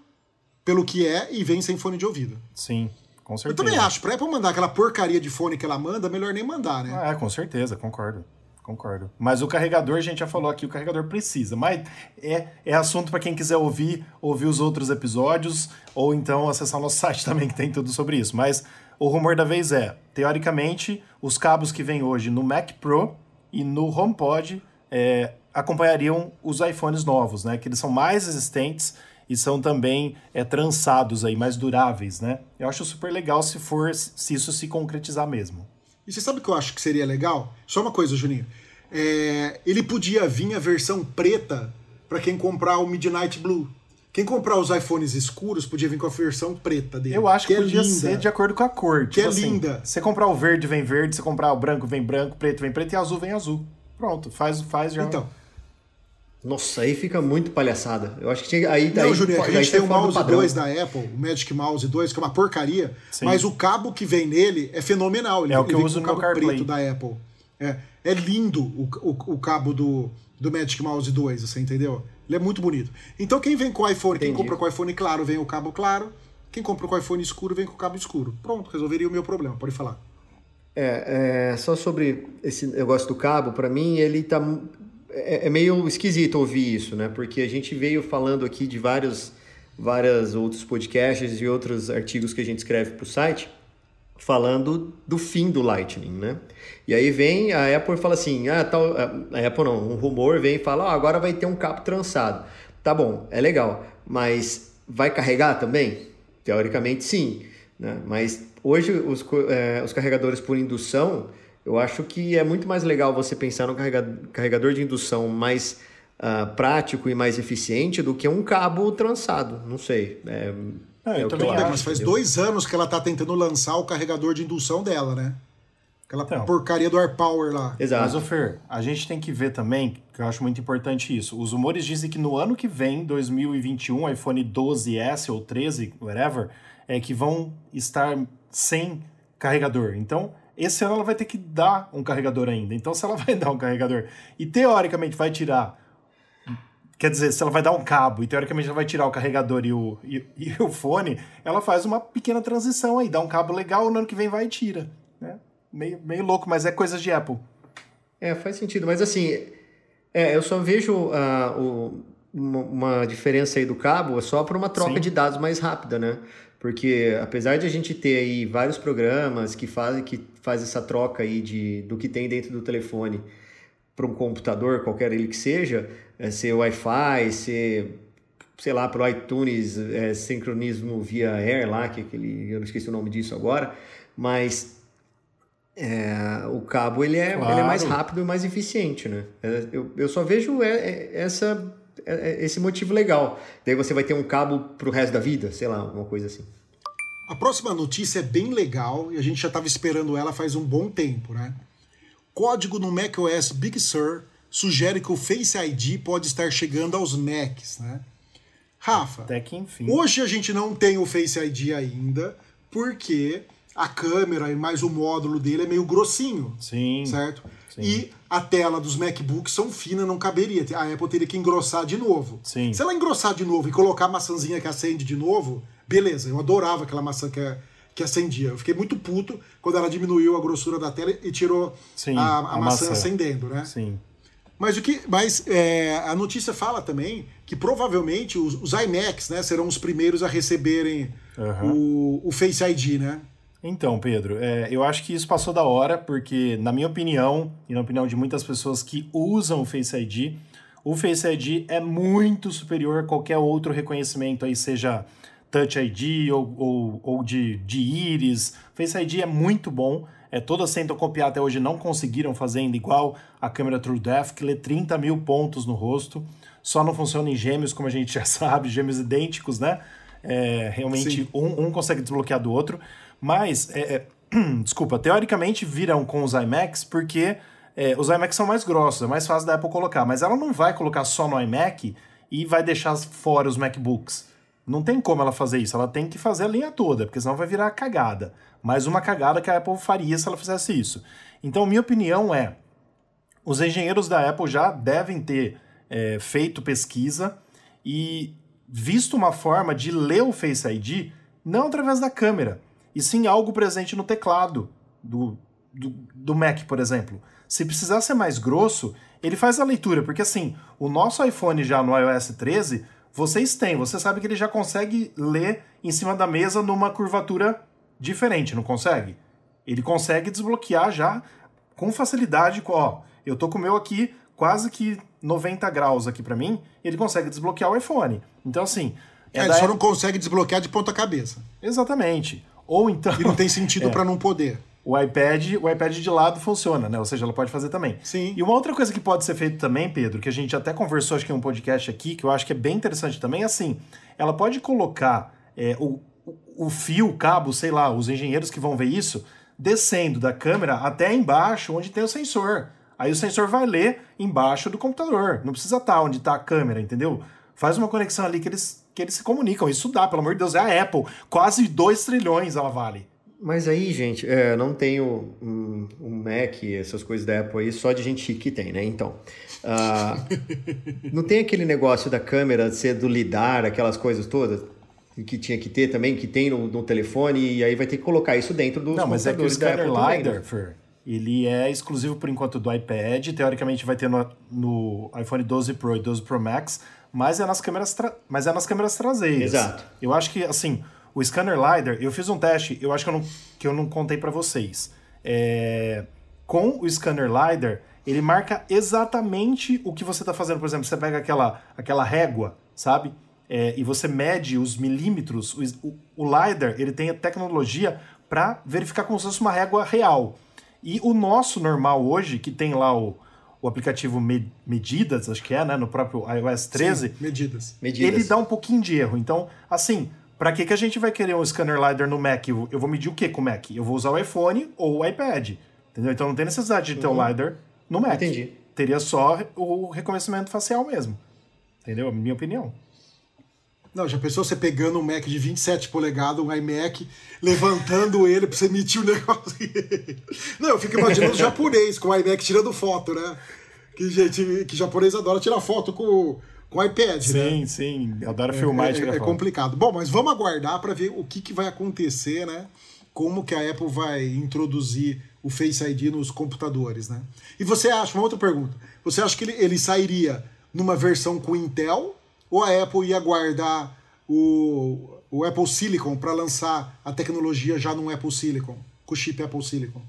Speaker 1: pelo que é e vem sem fone de ouvido.
Speaker 3: Sim, com certeza.
Speaker 1: Eu também acho, pra Apple mandar aquela porcaria de fone que ela manda, melhor nem mandar, né?
Speaker 3: Ah, é, com certeza, concordo. Concordo. Mas o carregador, a gente já falou aqui, o carregador precisa. Mas é, é assunto para quem quiser ouvir, ouvir os outros episódios, ou então acessar o nosso site também, que tem tudo sobre isso. Mas o rumor da vez é, teoricamente, os cabos que vêm hoje no Mac Pro e no HomePod é, acompanhariam os iPhones novos, né? Que eles são mais resistentes e são também é, trançados aí, mais duráveis, né? Eu acho super legal se for, se isso se concretizar mesmo.
Speaker 1: E você sabe o que eu acho que seria legal? Só uma coisa, Juninho. É, ele podia vir a versão preta para quem comprar o Midnight Blue. Quem comprar os iPhones escuros podia vir com a versão preta dele.
Speaker 3: Eu acho que, que é podia é ser de acordo com a cor.
Speaker 1: Que tipo é assim, linda.
Speaker 3: Você comprar o verde, vem verde. Você comprar o branco, vem branco. Preto, vem preto. E azul, vem azul. Pronto, faz, faz já.
Speaker 1: Então.
Speaker 2: Nossa, aí fica muito palhaçada. Eu acho que tinha. Aí,
Speaker 1: Não, Juninho, a gente tem o Mouse 2 da Apple, o Magic Mouse 2, que é uma porcaria, Sim. mas o cabo que vem nele é fenomenal. Ele,
Speaker 3: é o que
Speaker 1: eu
Speaker 3: uso
Speaker 1: no
Speaker 3: cabo
Speaker 1: preto da Apple. É, é lindo o, o, o, cabo do, do Magic Mouse 2, você entendeu? Ele é muito bonito. Então quem vem com o iPhone, Entendi. quem compra com o iPhone claro, vem o cabo claro. Quem compra com o iPhone escuro, vem com o cabo escuro. Pronto, resolveria o meu problema, pode falar.
Speaker 2: É, é só sobre esse negócio do cabo, para mim ele tá é, é, meio esquisito ouvir isso, né? Porque a gente veio falando aqui de vários, vários outros podcasts e outros artigos que a gente escreve para o site falando do fim do Lightning, né? E aí vem a Apple e fala assim, ah, tal, a Apple não, um rumor vem e fala, oh, agora vai ter um cabo trançado. Tá bom, é legal, mas vai carregar também? Teoricamente sim, né? Mas hoje os, é, os carregadores por indução eu acho que é muito mais legal você pensar no carregador de indução mais uh, prático e mais eficiente do que um cabo trançado. Não sei. É,
Speaker 1: é, é eu também acho, mas faz entendeu? dois anos que ela está tentando lançar o carregador de indução dela, né? Aquela então, porcaria do AirPower lá.
Speaker 3: Exato. Mas, Fer, a gente tem que ver também, que eu acho muito importante isso. Os rumores dizem que no ano que vem, 2021, iPhone 12S ou 13, whatever, é que vão estar sem carregador. Então, esse ano ela vai ter que dar um carregador ainda. Então, se ela vai dar um carregador e teoricamente vai tirar. Quer dizer, se ela vai dar um cabo e teoricamente ela vai tirar o carregador e o, e, e o fone, ela faz uma pequena transição aí, dá um cabo legal, no ano que vem vai e tira. Né? Meio, meio louco, mas é coisa de Apple.
Speaker 2: É, faz sentido. Mas assim, é, eu só vejo uh, o, uma, uma, diferença aí do cabo só para uma troca Sim. de dados mais rápida, né? Porque apesar de a gente ter aí vários programas que fazem que faz essa troca aí de, do que tem dentro do telefone para um computador, qualquer ele que seja, é, ser Wi-Fi, ser, sei lá, para o iTunes, é, sincronismo via Air lá, que é aquele, eu não esqueci o nome disso agora, mas é, o cabo ele é, claro. ele é mais rápido e mais eficiente, né? É, eu, eu só vejo é, é, essa é, é esse motivo legal. Daí você vai ter um cabo pro resto da vida, sei lá, alguma coisa assim.
Speaker 1: A próxima notícia é bem legal e a gente já estava esperando ela faz um bom tempo, né? Código no macOS Big Sur sugere que o Face ID pode estar chegando aos Macs, né? Rafa,
Speaker 3: Até que enfim.
Speaker 1: hoje a gente não tem o Face ID ainda, porque a câmera e mais o módulo dele é meio grossinho.
Speaker 3: Sim.
Speaker 1: Certo?
Speaker 3: Sim.
Speaker 1: E a tela dos MacBooks são finas, não caberia. A Apple teria que engrossar de novo.
Speaker 3: Sim.
Speaker 1: Se ela engrossar de novo e colocar a maçãzinha que acende de novo, beleza. Eu adorava aquela maçã que, que acendia. Eu fiquei muito puto quando ela diminuiu a grossura da tela e tirou
Speaker 3: Sim,
Speaker 1: a, a, a maçã, maçã, acendendo, né?
Speaker 3: Sim.
Speaker 1: Mas o que, mas é, a notícia fala também que provavelmente os, os iMacs, né, serão os primeiros a receberem uhum. o, o Face ID, né?
Speaker 3: Então, Pedro, é, eu acho que isso passou da hora, porque, na minha opinião, e na opinião de muitas pessoas que usam o Face ID, o Face ID é muito superior a qualquer outro reconhecimento, aí seja Touch ID ou, ou, ou de, de íris. Face ID é muito bom. É, todas tentam copiar até hoje, não conseguiram fazer ainda igual a câmera TrueDepth, que lê 30 mil pontos no rosto. Só não funciona em gêmeos, como a gente já sabe, gêmeos idênticos, né? É, realmente um, um consegue desbloquear do outro. Mas, é, é, desculpa, teoricamente viram com os iMacs porque é, os iMacs são mais grossos, é mais fácil da Apple colocar. Mas ela não vai colocar só no iMac e vai deixar fora os MacBooks. Não tem como ela fazer isso, ela tem que fazer a linha toda, porque senão vai virar cagada. Mais uma cagada que a Apple faria se ela fizesse isso. Então, minha opinião é: os engenheiros da Apple já devem ter é, feito pesquisa e visto uma forma de ler o Face ID não através da câmera, e sim algo presente no teclado do, do, do Mac, por exemplo. Se precisar ser mais grosso, ele faz a leitura, porque assim, o nosso iPhone já no iOS 13, vocês têm, você sabe que ele já consegue ler em cima da mesa numa curvatura diferente, não consegue? Ele consegue desbloquear já com facilidade, ó, eu tô com o meu aqui quase que 90 graus aqui para mim, ele consegue desbloquear o iPhone. Então assim,
Speaker 1: é, é ele só não consegue desbloquear de ponta cabeça.
Speaker 3: Exatamente. Ou então.
Speaker 1: E não tem sentido é. para não poder.
Speaker 3: O iPad, o iPad de lado funciona, né? Ou seja, ela pode fazer também.
Speaker 1: Sim.
Speaker 3: E uma outra coisa que pode ser feita também, Pedro, que a gente até conversou, acho que em um podcast aqui, que eu acho que é bem interessante também, é assim: ela pode colocar é, o, o fio, o cabo, sei lá, os engenheiros que vão ver isso, descendo da câmera até embaixo, onde tem o sensor. Aí o sensor vai ler embaixo do computador. Não precisa estar onde está a câmera, entendeu? Faz uma conexão ali que eles que eles se comunicam. Isso dá, pelo amor de Deus, é a Apple. Quase 2 trilhões ela vale.
Speaker 2: Mas aí, gente, é, não tenho um, um, Mac, essas coisas da Apple aí, só de gente que tem, né? Então, uh, não tem aquele negócio da câmera ser do lidar, aquelas coisas todas que tinha que ter também, que tem no, no telefone, e aí vai ter que colocar isso dentro dos
Speaker 3: Não, mas é que o scanner LiDAR, Fer, ele é exclusivo por enquanto do iPad, teoricamente vai ter no, no iPhone 12 Pro e 12 Pro Max, mas é nas câmeras, mas é nas câmeras traseiras.
Speaker 2: Exato.
Speaker 3: Eu acho que, assim, o scanner LiDAR, eu fiz um teste, eu acho que eu não, que eu não contei para vocês. É, com o scanner LiDAR, ele marca exatamente o que você está fazendo. Por exemplo, você pega aquela, aquela régua, sabe? É, e você mede os milímetros. O, o, o LiDAR, ele tem a tecnologia para verificar como se fosse uma régua real. E o nosso normal hoje, que tem lá o, o aplicativo Medidas, acho que é, né, no próprio iOS 13. Sim,
Speaker 1: medidas.
Speaker 3: medidas. Ele dá um pouquinho de erro. Então, assim, para que, que a gente vai querer um scanner LiDAR no Mac? Eu, vou medir o que com o Mac? Eu vou usar o iPhone ou o iPad. Entendeu? Então não tem necessidade de ter uhum. o LiDAR no Mac.
Speaker 2: Entendi.
Speaker 3: Teria só o reconhecimento facial mesmo. Entendeu? Minha opinião.
Speaker 1: Não, já pensou você pegando um Mac de 27 polegadas, um iMac, levantando ele pra você emitir o negócio? Não, eu fico imaginando o japonês com o iMac tirando foto, né? Que, gente, que japonês adora tirar foto com, com o iPad,
Speaker 3: sim,
Speaker 1: né?
Speaker 3: Sim, sim, adora filmar
Speaker 1: é, é. É complicado. Bom, mas vamos aguardar para ver o que, que vai acontecer, né? Como que a Apple vai introduzir o Face ID nos computadores, né? E você acha, uma outra pergunta, você acha que ele, ele sairia numa versão com Intel ou a Apple ia guardar o, o Apple Silicon para lançar a tecnologia já no Apple Silicon, com o chip Apple Silicon?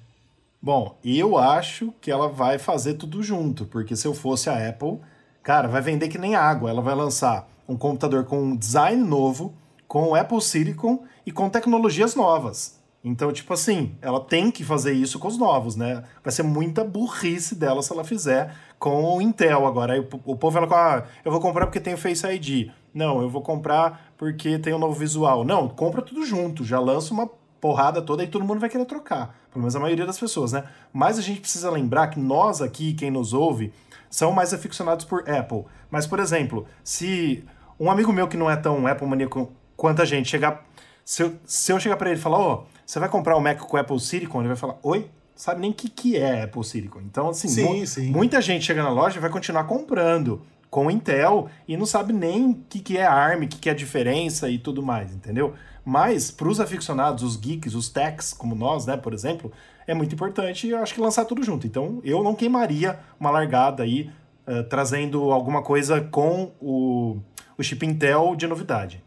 Speaker 3: Bom, eu acho que ela vai fazer tudo junto, porque se eu fosse a Apple, cara, vai vender que nem água. Ela vai lançar um computador com um design novo, com o Apple Silicon e com tecnologias novas. Então, tipo assim, ela tem que fazer isso com os novos, né? Vai ser muita burrice dela se ela fizer com o Intel agora. Aí o, o povo fala, ah, eu vou comprar porque tem o Face ID. Não, eu vou comprar porque tem um novo visual. Não, compra tudo junto, já lança uma porrada toda e todo mundo vai querer trocar. Pelo menos a maioria das pessoas, né? Mas a gente precisa lembrar que nós aqui, quem nos ouve, são mais aficionados por Apple. Mas, por exemplo, se um amigo meu que não é tão Apple maníaco quanto a gente chegar. Se eu, se eu chegar para ele e falar, ó, oh, você vai comprar o Mac com Apple Silicon? Ele vai falar, oi? Sabe nem o que, que é Apple Silicon. Então, assim,
Speaker 1: sim, mu sim.
Speaker 3: muita gente chega na loja e vai continuar comprando com Intel e não sabe nem o que, que é ARM, o que, que é a diferença e tudo mais, entendeu? Mas, para os aficionados, os geeks, os techs, como nós, né, por exemplo, é muito importante eu acho que lançar tudo junto. Então, eu não queimaria uma largada aí, uh, trazendo alguma coisa com o, o chip Intel de novidade.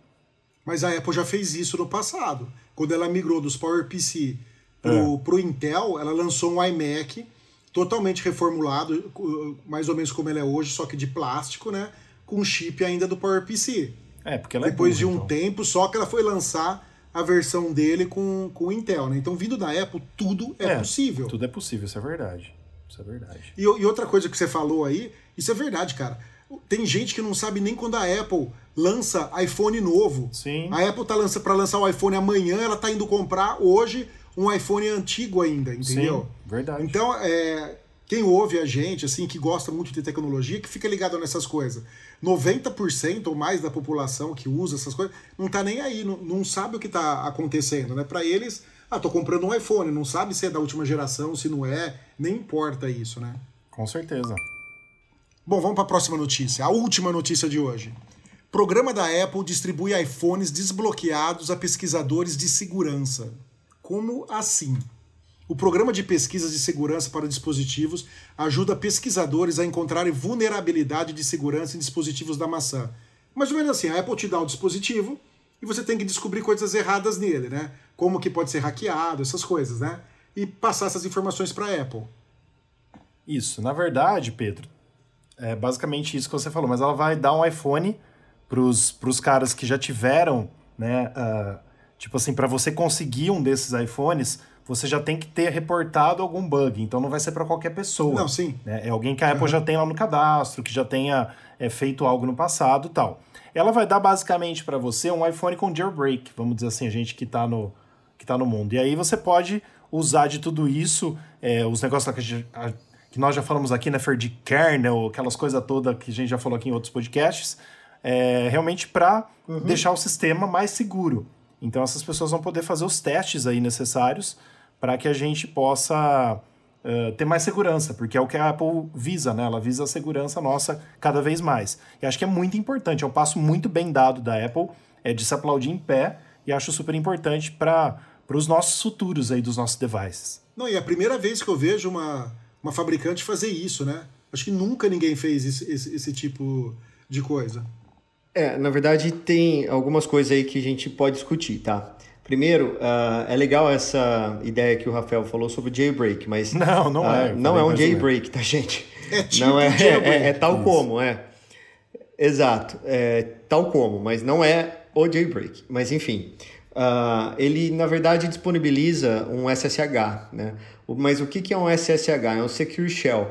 Speaker 1: Mas a Apple já fez isso no passado. Quando ela migrou dos PowerPC pro, é. pro Intel, ela lançou um iMac totalmente reformulado, mais ou menos como ele é hoje, só que de plástico, né? Com chip ainda do PowerPC.
Speaker 3: É, porque ela é
Speaker 1: Depois
Speaker 3: é
Speaker 1: de um
Speaker 3: então.
Speaker 1: tempo, só que ela foi lançar a versão dele com, com o Intel, né? Então, vindo da Apple, tudo é, é, possível.
Speaker 3: Tudo é possível, isso é verdade. Isso é verdade.
Speaker 1: E, e outra coisa que você falou aí, isso é verdade, cara. Tem gente que não sabe nem quando a Apple lança iPhone novo.
Speaker 3: Sim.
Speaker 1: A Apple tá lança, para lançar o iPhone amanhã, ela tá indo comprar hoje um iPhone antigo ainda, entendeu?
Speaker 3: Sim, verdade.
Speaker 1: Então, é, quem ouve a gente, assim, que gosta muito de tecnologia, que fica ligado nessas coisas. 90% ou mais da população que usa essas coisas não tá nem aí, não, não sabe o que tá acontecendo, né? Para eles, ah, tô comprando um iPhone, não sabe se é da última geração, se não é, nem importa isso, né?
Speaker 3: Com certeza.
Speaker 1: Bom, vamos para a próxima notícia, a última notícia de hoje. Programa da Apple distribui iPhones desbloqueados a pesquisadores de segurança. Como assim? O programa de pesquisas de segurança para dispositivos ajuda pesquisadores a encontrarem vulnerabilidade de segurança em dispositivos da maçã. Mais ou menos assim, a Apple te dá o dispositivo e você tem que descobrir coisas erradas nele, né? Como que pode ser hackeado, essas coisas, né? E passar essas informações para a Apple.
Speaker 3: Isso, na verdade, Pedro, é basicamente isso que você falou, mas ela vai dar um iPhone para os caras que já tiveram, né? Uh, tipo assim, para você conseguir um desses iPhones, você já tem que ter reportado algum bug. Então não vai ser para qualquer pessoa.
Speaker 1: Não, sim.
Speaker 3: Né? É alguém que a Apple uhum. já tem lá no cadastro, que já tenha é, feito algo no passado tal. Ela vai dar basicamente para você um iPhone com jailbreak, vamos dizer assim, a gente que está no, que tá no mundo. E aí você pode usar de tudo isso, é, os negócios que, a, que, nós já falamos aqui, né, Fer, de kernel, aquelas coisas todas que a gente já falou aqui em outros podcasts é, realmente para uhum. deixar o sistema mais seguro. Então essas pessoas vão poder fazer os testes aí necessários para que a gente possa uh, ter mais segurança, porque é o que a Apple visa, né? Ela visa a segurança nossa cada vez mais. E acho que é muito importante, é um passo muito bem dado da Apple, é de se aplaudir em pé, e acho super importante para os nossos futuros aí dos nossos devices.
Speaker 1: Não, e é a primeira vez que eu vejo uma, uma fabricante fazer isso, né? Acho que nunca ninguém fez esse, esse, esse tipo de coisa.
Speaker 2: É, na verdade tem algumas coisas aí que a gente pode discutir, tá? Primeiro, uh, é legal essa ideia que o Rafael falou sobre o jailbreak, mas...
Speaker 3: Não, não uh, é.
Speaker 2: Não é um jailbreak, tá, gente?
Speaker 1: É tipo não é,
Speaker 2: é, é, é, tal Isso. como, é. Exato, é tal como, mas não é o jailbreak. Mas enfim, uh, ele na verdade disponibiliza um SSH, né? Mas o que é um SSH? É um Secure Shell,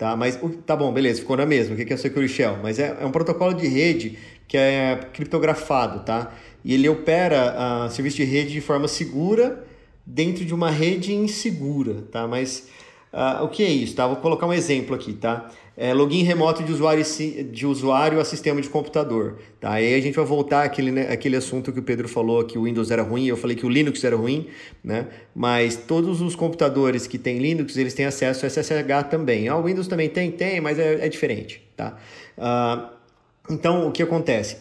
Speaker 2: Tá, mas tá bom, beleza, ficou na mesma. O que é o Security Shell? Mas é, é um protocolo de rede que é criptografado, tá? E ele opera uh, serviço de rede de forma segura dentro de uma rede insegura, tá? Mas uh, o que é isso? Tá? Vou colocar um exemplo aqui, tá? é, login remoto de usuário, de usuário a sistema de computador. Tá? Aí a gente vai voltar àquele, né, assunto que o Pedro falou, que o Windows era ruim, eu falei que o Linux era ruim, né? mas todos os computadores que têm Linux, eles têm acesso a SSH também. Ah, o Windows também tem? Tem, mas é, é diferente. Tá? Uh, então, o que acontece?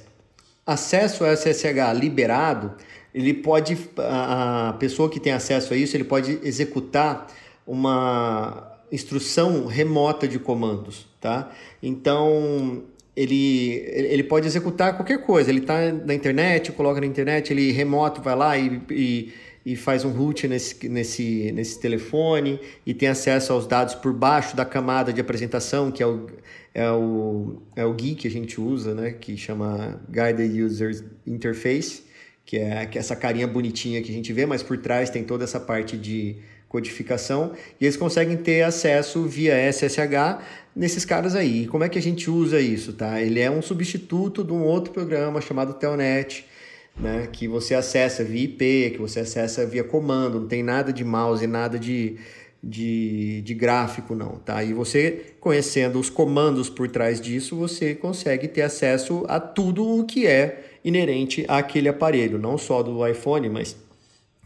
Speaker 2: Acesso a SSH liberado, ele pode, a pessoa que tem acesso a isso, ele pode executar uma instrução remota de comandos, tá? Então ele, ele pode executar qualquer coisa. Ele está na internet, coloca na internet, ele remoto vai lá e, e, e, faz um root nesse, nesse, nesse telefone e tem acesso aos dados por baixo da camada de apresentação, que é o, é o, é o GUI que a gente usa, né? Que chama Guided User Interface, que é, que é essa carinha bonitinha que a gente vê, mas por trás tem toda essa parte de codificação e eles conseguem ter acesso via SSH nesses caras aí. Como é que a gente usa isso, tá? Ele é um substituto de um outro programa chamado Telnet, né, que você acessa via IP, que você acessa via comando, não tem nada de mouse, nada de, de, de gráfico não, tá? E você conhecendo os comandos por trás disso, você consegue ter acesso a tudo o que é inerente àquele aparelho, não só do iPhone, mas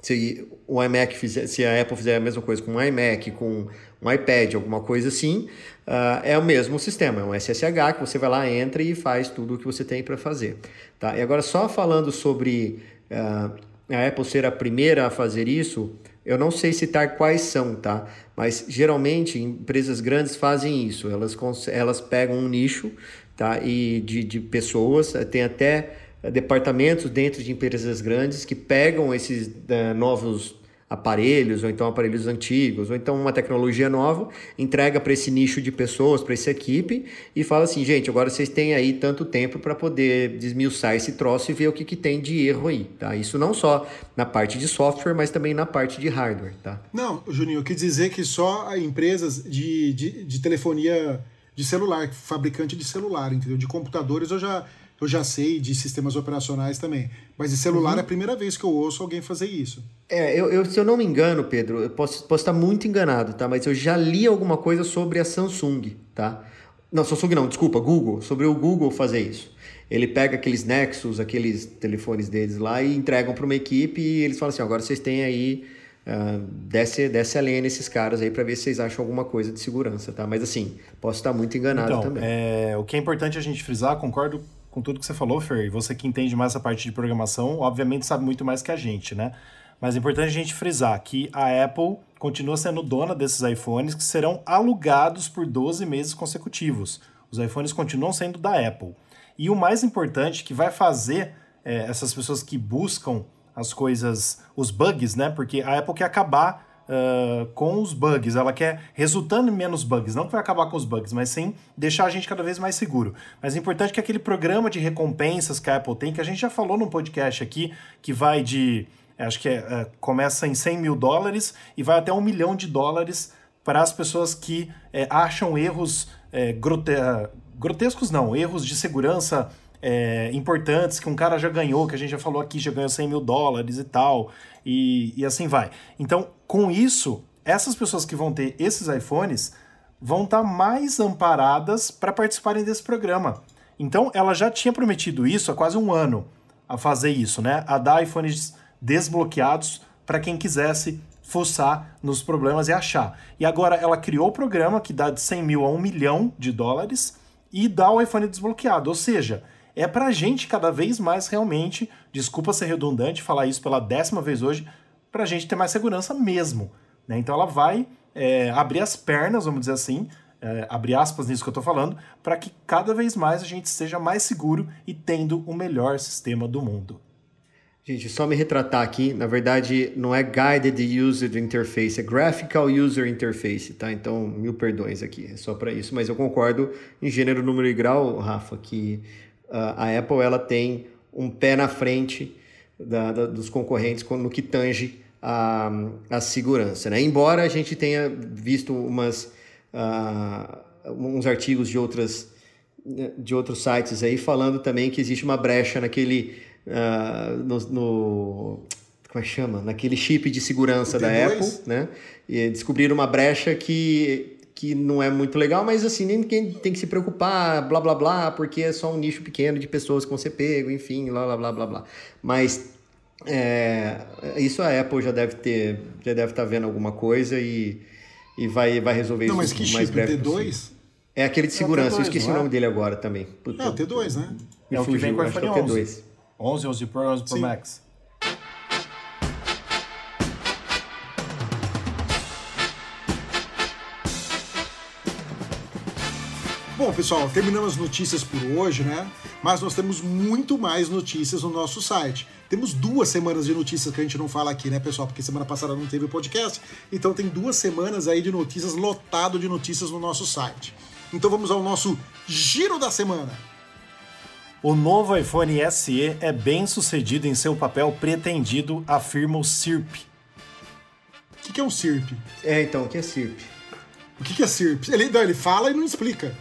Speaker 2: se o iMac fizer, se a Apple fizer a mesma coisa com um iMac, com um iPad, alguma coisa assim, uh, é o mesmo sistema, é um SSH que você vai lá, entra e faz tudo o que você tem para fazer. Tá? E agora, só falando sobre uh, a Apple ser a primeira a fazer isso, eu não sei citar quais são, tá? Mas geralmente empresas grandes fazem isso. Elas, elas pegam um nicho tá? e de, de pessoas, tem até departamentos dentro de empresas grandes que pegam esses uh, novos aparelhos, ou então aparelhos antigos, ou então uma tecnologia nova, entrega para esse nicho de pessoas, para essa equipe, e fala assim, gente, agora vocês têm aí tanto tempo para poder desmiuçar esse troço e ver o que, que tem de erro aí, tá? Isso não só na parte de software, mas também na parte de hardware, tá?
Speaker 1: Não, Juninho, eu quis dizer que só empresas de, de, de telefonia de celular, fabricante de celular, entendeu? De computadores eu já eu já sei de sistemas operacionais também. Mas de celular uhum. é a primeira vez que eu ouço alguém fazer isso.
Speaker 2: É, eu, eu, se eu não me engano, Pedro, eu posso, posso estar muito enganado, tá? Mas eu já li alguma coisa sobre a Samsung, tá? Não, Samsung não, desculpa, Google, sobre o Google fazer isso. Ele pega aqueles Nexus, aqueles telefones deles lá e entregam para uma equipe e eles falam assim: agora vocês têm aí Uh, desce, desce a lenha nesses caras aí para ver se vocês acham alguma coisa de segurança, tá? Mas assim, posso estar muito enganado
Speaker 3: então,
Speaker 2: também.
Speaker 3: É, o que é importante a gente frisar, concordo com tudo que você falou, Fer, e você que entende mais essa parte de programação, obviamente sabe muito mais que a gente, né? Mas é importante a gente frisar que a Apple continua sendo dona desses iPhones que serão alugados por 12 meses consecutivos. Os iPhones continuam sendo da Apple. E o mais importante que vai fazer é, essas pessoas que buscam as coisas, os bugs, né? Porque a Apple quer acabar uh, com os bugs, ela quer resultando em menos bugs, não que vai acabar com os bugs, mas sim deixar a gente cada vez mais seguro. Mas é importante que aquele programa de recompensas que a Apple tem, que a gente já falou num podcast aqui, que vai de, acho que é, uh, começa em 100 mil dólares e vai até um milhão de dólares para as pessoas que uh, acham erros grote grotescos, não, erros de segurança é, importantes que um cara já ganhou, que a gente já falou aqui, já ganhou 100 mil dólares e tal, e, e assim vai. Então, com isso, essas pessoas que vão ter esses iPhones vão estar tá mais amparadas para participarem desse programa. Então, ela já tinha prometido isso há quase um ano, a fazer isso, né? A dar iPhones desbloqueados para quem quisesse fuçar nos problemas e achar. E agora ela criou o programa que dá de 100 mil a 1 milhão de dólares e dá o iPhone desbloqueado. Ou seja, é pra gente cada vez mais realmente, desculpa ser redundante falar isso pela décima vez hoje, pra gente ter mais segurança mesmo. Né? Então ela vai é, abrir as pernas, vamos dizer assim, é, abrir aspas nisso que eu tô falando, para que cada vez mais a gente seja mais seguro e tendo o melhor sistema do mundo.
Speaker 2: Gente, só me retratar aqui, na verdade não é Guided User Interface, é Graphical User Interface, tá? Então, mil perdões aqui, é só para isso, mas eu concordo em gênero, número e grau, Rafa, que a Apple ela tem um pé na frente da, da, dos concorrentes no que tange a, a segurança. Né? Embora a gente tenha visto umas, uh, uns artigos de, outras, de outros sites aí falando também que existe uma brecha naquele. Uh, no, no, como é que chama? Naquele chip de segurança da Apple, né? E descobriram uma brecha que que não é muito legal, mas assim, ninguém tem que se preocupar, blá blá blá, porque é só um nicho pequeno de pessoas que vão ser pego, enfim, blá blá blá blá blá. Mas é, isso a Apple já deve ter, já deve estar tá vendo alguma coisa e, e vai, vai resolver
Speaker 1: não,
Speaker 2: isso
Speaker 1: mas que mais chip, breve T2? Possível.
Speaker 2: É aquele de segurança, é T2, eu esqueci o nome é? dele agora também.
Speaker 1: Puta, é o T2, né?
Speaker 3: Me é o que vem com o iPhone 11. É 11, 11 Pro, 11 Pro Sim. Max.
Speaker 1: Bom, pessoal, terminamos as notícias por hoje, né? Mas nós temos muito mais notícias no nosso site. Temos duas semanas de notícias que a gente não fala aqui, né, pessoal? Porque semana passada não teve o podcast. Então tem duas semanas aí de notícias, lotado de notícias no nosso site. Então vamos ao nosso giro da semana.
Speaker 3: O novo iPhone SE é bem sucedido em seu papel pretendido, afirma o CIRP.
Speaker 1: O que, que é um CIRP?
Speaker 2: É, então, o que é CIRP?
Speaker 1: O que, que é CIRP? Ele, não, ele fala e não explica.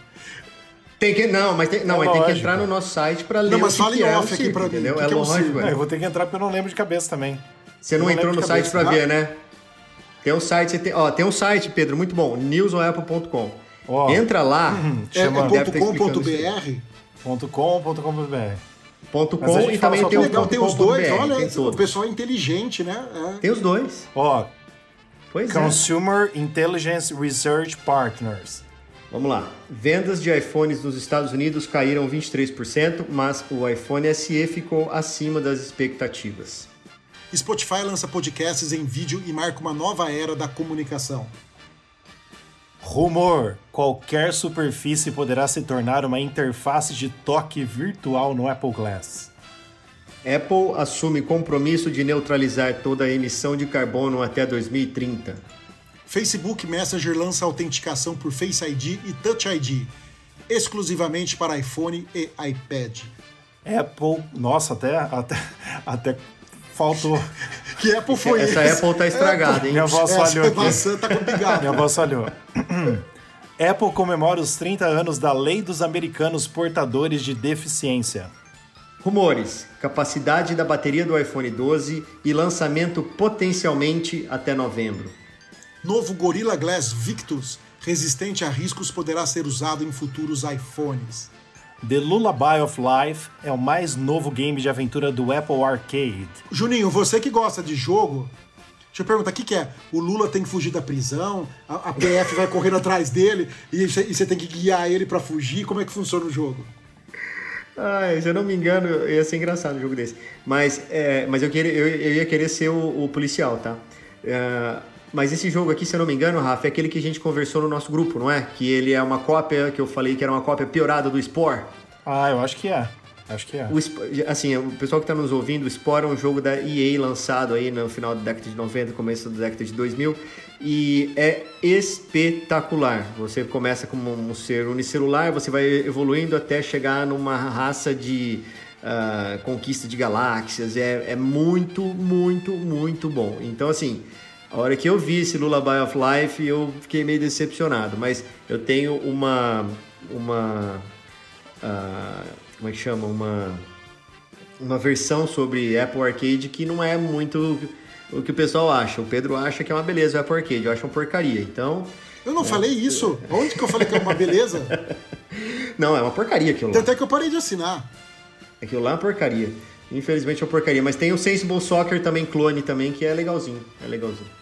Speaker 2: Tem que, não, mas tem, não, é tem que entrar no nosso site para ler
Speaker 1: não, mas fala
Speaker 2: em
Speaker 1: é off aqui para mim. Entendeu?
Speaker 2: Que é, que é lógico,
Speaker 3: é. Eu vou ter que entrar porque eu não lembro de cabeça também.
Speaker 2: Você não, não entrou no site para ver, né? Tem um site, tem, ó, tem um site, Pedro, muito bom, newsoapple.com. Oh. Entra lá.
Speaker 1: Uhum, é, é .com.br?
Speaker 3: .com.com.br.
Speaker 2: Ponto .com e também tem,
Speaker 1: legal, tem os dois, olha, o pessoal é inteligente, né? É.
Speaker 2: Tem os dois.
Speaker 3: Ó, pois Consumer é. Intelligence Research Partners.
Speaker 2: Vamos lá. Vendas de iPhones nos Estados Unidos caíram 23%, mas o iPhone SE ficou acima das expectativas.
Speaker 1: Spotify lança podcasts em vídeo e marca uma nova era da comunicação.
Speaker 3: Rumor: qualquer superfície poderá se tornar uma interface de toque virtual no Apple Glass.
Speaker 2: Apple assume compromisso de neutralizar toda a emissão de carbono até 2030.
Speaker 1: Facebook Messenger lança autenticação por Face ID e Touch ID, exclusivamente para iPhone e iPad.
Speaker 3: Apple, nossa, até, até, até faltou.
Speaker 1: que Apple foi
Speaker 2: Essa
Speaker 1: esse?
Speaker 2: Apple tá estragada, hein?
Speaker 3: Minha voz falhou aqui.
Speaker 1: Maçã tá complicada.
Speaker 3: Minha voz falhou. Apple comemora os 30 anos da Lei dos Americanos Portadores de Deficiência.
Speaker 2: Rumores: capacidade da bateria do iPhone 12 e lançamento potencialmente até novembro.
Speaker 1: Novo Gorilla Glass Victus, resistente a riscos, poderá ser usado em futuros iPhones.
Speaker 3: The Lullaby of Life é o mais novo game de aventura do Apple Arcade.
Speaker 1: Juninho, você que gosta de jogo, Deixa eu perguntar, o que, que é? O Lula tem que fugir da prisão, a, a PF vai correndo atrás dele e você tem que guiar ele para fugir? Como é que funciona o jogo?
Speaker 2: Ah, se eu não me engano, ia ser engraçado um jogo desse. Mas, é, mas eu, queria, eu, eu, ia querer ser o, o policial, tá? É, mas esse jogo aqui, se eu não me engano, Rafa, é aquele que a gente conversou no nosso grupo, não é? Que ele é uma cópia, que eu falei que era uma cópia piorada do Spore.
Speaker 3: Ah, eu acho que é. Acho que é.
Speaker 2: O, assim, o pessoal que está nos ouvindo, o Spore é um jogo da EA lançado aí no final da década de 90, começo da década de 2000 e é espetacular. Você começa como um ser unicelular, você vai evoluindo até chegar numa raça de uh, conquista de galáxias. É, é muito, muito, muito bom. Então, assim, a hora que eu vi esse Lullaby of Life, eu fiquei meio decepcionado. Mas eu tenho uma. uma uh, como é que chama? Uma, uma versão sobre Apple Arcade que não é muito o que o pessoal acha. O Pedro acha que é uma beleza o Apple Arcade, eu acho uma porcaria. Então.
Speaker 1: Eu não é... falei isso. Onde que eu falei que é uma beleza?
Speaker 2: não, é uma porcaria aquilo lá.
Speaker 1: Até que eu parei de assinar.
Speaker 2: Aquilo lá é uma porcaria. Infelizmente é uma porcaria. Mas tem o Sensible Soccer também, clone também, que é legalzinho. É legalzinho.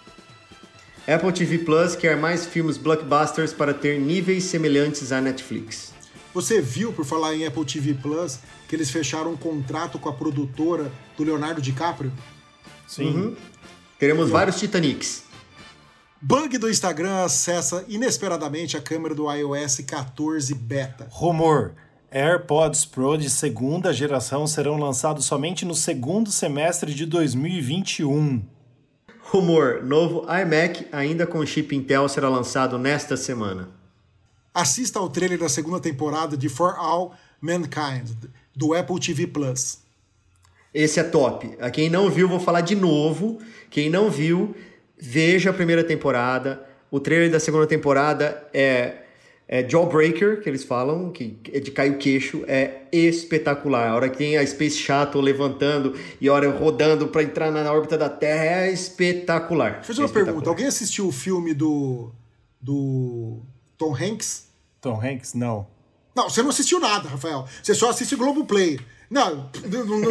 Speaker 2: Apple TV Plus quer mais filmes blockbusters para ter níveis semelhantes à Netflix.
Speaker 1: Você viu, por falar em Apple TV Plus, que eles fecharam um contrato com a produtora do Leonardo DiCaprio?
Speaker 2: Sim. Uhum. Teremos Sim. vários Titanics.
Speaker 1: Bug do Instagram acessa inesperadamente a câmera do iOS 14 beta.
Speaker 3: Rumor: AirPods Pro de segunda geração serão lançados somente no segundo semestre de 2021.
Speaker 2: Rumor: novo iMac, ainda com chip Intel, será lançado nesta semana.
Speaker 1: Assista ao trailer da segunda temporada de For All Mankind, do Apple TV Plus.
Speaker 2: Esse é top. A quem não viu, vou falar de novo. Quem não viu, veja a primeira temporada. O trailer da segunda temporada é, é Jawbreaker, que eles falam, que é de cair o queixo, é espetacular. A hora que tem a Space Shuttle levantando e a hora rodando para entrar na órbita da Terra é espetacular.
Speaker 1: Deixa eu fazer uma pergunta. Alguém assistiu o filme do, do Tom Hanks?
Speaker 3: Tom Hanks, não.
Speaker 1: Não, você não assistiu nada, Rafael. Você só assiste Globoplay. Não, não, não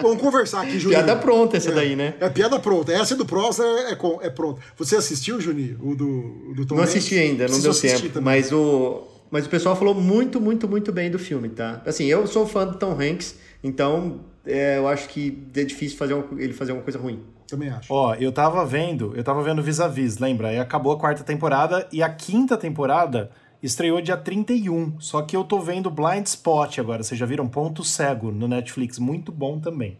Speaker 1: vamos conversar aqui, Juninho.
Speaker 2: Piada pronta essa
Speaker 1: é,
Speaker 2: daí, né?
Speaker 1: É piada pronta. Essa do Prosa é, é, é pronta. Você assistiu, Juninho, o do, do Tom
Speaker 2: Não Hanks? assisti ainda, não deu tempo. Também. Mas o, mas o pessoal falou muito, muito, muito bem do filme, tá? Assim, eu sou fã do Tom Hanks, então é, eu acho que é difícil fazer uma, ele fazer uma coisa ruim.
Speaker 1: Também acho.
Speaker 3: Ó, eu tava vendo, eu tava vendo Vis-a-Vis, -vis, lembra? E acabou a quarta temporada e a quinta temporada estreou dia 31. Só que eu tô vendo Blind Spot agora. Vocês já viram Ponto Cego no Netflix? Muito bom também.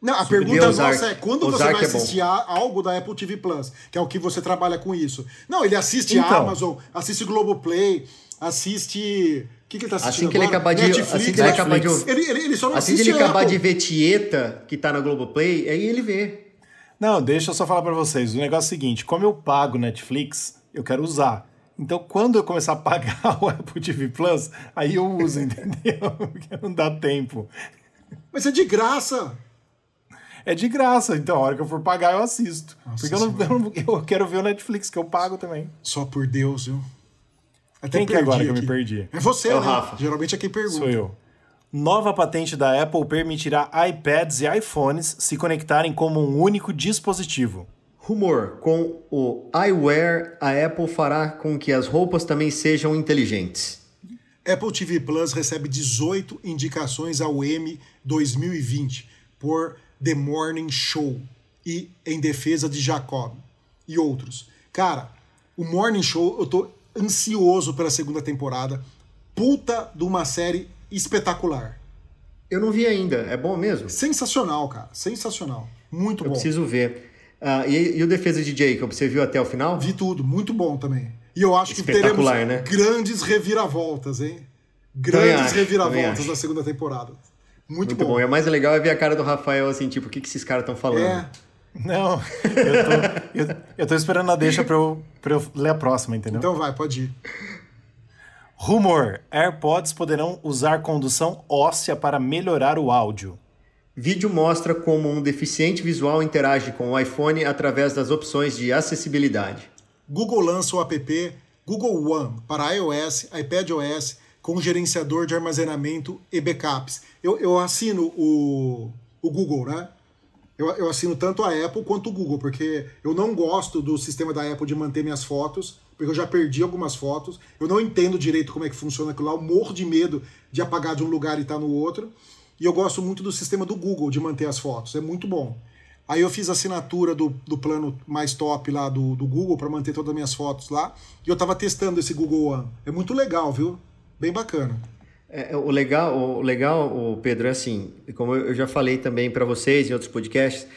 Speaker 1: Não, a Sobre pergunta nossa é quando você vai é assistir é algo da Apple TV Plus, que é o que você trabalha com isso. Não, ele assiste então, a Amazon, assiste Globoplay, assiste. O que, que ele tá assistindo?
Speaker 2: Assim que ele acabar de. Netflix, assim que ele acabar de. Ele, ele, ele só não assim que ele acabar de ver Tieta, que tá na Globoplay, aí ele vê.
Speaker 3: Não, deixa eu só falar para vocês. O negócio é o seguinte: como eu pago Netflix, eu quero usar. Então, quando eu começar a pagar o Apple TV Plus, aí eu uso, entendeu? Porque não dá tempo.
Speaker 1: Mas é de graça.
Speaker 3: É de graça, então a hora que eu for pagar eu assisto. Nossa Porque eu, não, eu, não, eu, quero ver o Netflix, que eu pago também.
Speaker 1: Só por Deus, viu?
Speaker 3: Até quem que é agora aqui. que eu me perdi?
Speaker 1: É você, é o né? Rafa. Geralmente é quem pergunta.
Speaker 3: Sou eu. Nova patente da Apple permitirá iPads e iPhones se conectarem como um único dispositivo.
Speaker 2: Rumor: com o iWear, a Apple fará com que as roupas também sejam inteligentes.
Speaker 1: Apple TV Plus recebe 18 indicações ao M 2020 por The Morning Show e Em Defesa de Jacob e outros. Cara, o Morning Show, eu tô ansioso pela segunda temporada. Puta de uma série espetacular.
Speaker 2: Eu não vi ainda, é bom mesmo?
Speaker 1: Sensacional, cara, sensacional. Muito
Speaker 2: eu
Speaker 1: bom.
Speaker 2: Eu preciso ver. Uh, e, e, o Defesa de Jacob, você viu até o final?
Speaker 1: Vi tudo, muito bom também. E eu acho que teremos né? grandes reviravoltas, hein? Grandes acho, reviravoltas na segunda temporada. Muito, muito bom. bom.
Speaker 2: E o mais legal é ver a cara do Rafael assim, tipo, o que, que esses caras estão falando? É.
Speaker 3: Não, eu tô, eu, eu tô esperando a deixa pra eu, pra eu ler a próxima, entendeu?
Speaker 1: Então vai, pode ir.
Speaker 3: Rumor: AirPods poderão usar condução óssea para melhorar o áudio.
Speaker 2: Vídeo mostra como um deficiente visual interage com o iPhone através das opções de acessibilidade.
Speaker 1: Google lança o app Google One para iOS, iPadOS com gerenciador de armazenamento e backups. Eu, eu assino o, o Google, né? Eu, eu assino tanto a Apple quanto o Google, porque eu não gosto do sistema da Apple de manter minhas fotos, porque eu já perdi algumas fotos. Eu não entendo direito como é que funciona aquilo lá, eu morro de medo de apagar de um lugar e estar tá no outro. E eu gosto muito do sistema do Google de manter as fotos, é muito bom. Aí eu fiz a assinatura do, do plano mais top lá do, do Google para manter todas as minhas fotos lá. E eu estava testando esse Google One. É muito legal, viu? Bem bacana.
Speaker 2: É, é, o legal, o legal, o Pedro, é assim, como eu já falei também para vocês em outros podcasts,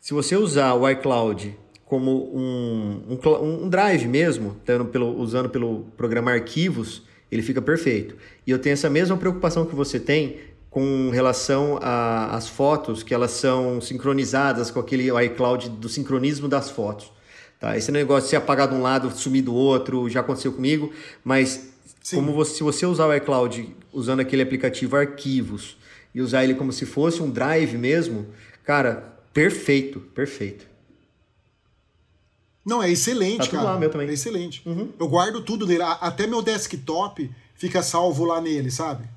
Speaker 2: se você usar o iCloud como um, um, um drive mesmo, pelo, usando pelo programa Arquivos, ele fica perfeito. E eu tenho essa mesma preocupação que você tem com relação às fotos, que elas são sincronizadas com aquele iCloud do sincronismo das fotos. Tá? Esse negócio de ser apagar de um lado, sumir do outro, já aconteceu comigo, mas Sim. Como você, se você usar o iCloud usando aquele aplicativo Arquivos e usar ele como se fosse um drive mesmo, cara, perfeito, perfeito.
Speaker 1: Não, é excelente, tá cara. Lá, meu também. É excelente. Uhum. Eu guardo tudo nele. Até meu desktop fica salvo lá nele, sabe?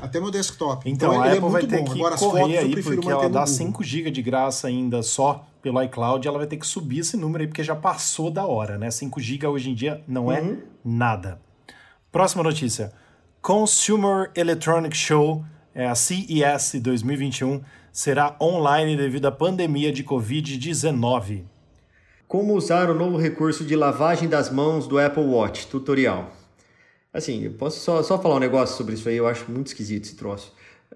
Speaker 1: Até meu desktop.
Speaker 3: Então, então a é Apple é vai ter bom. que Agora, correr aí, porque ela dá 5 GB de graça ainda só pelo iCloud, ela vai ter que subir esse número aí, porque já passou da hora, né? 5 GB hoje em dia não é uhum. é nada. Próxima notícia. Consumer Electronics Show, é a CES 2021, será online devido à pandemia de Covid-19.
Speaker 2: Como usar o novo recurso de lavagem das mãos do Apple Watch? Tutorial. Assim, eu posso só, só falar um negócio sobre isso aí, eu acho muito esquisito esse troço.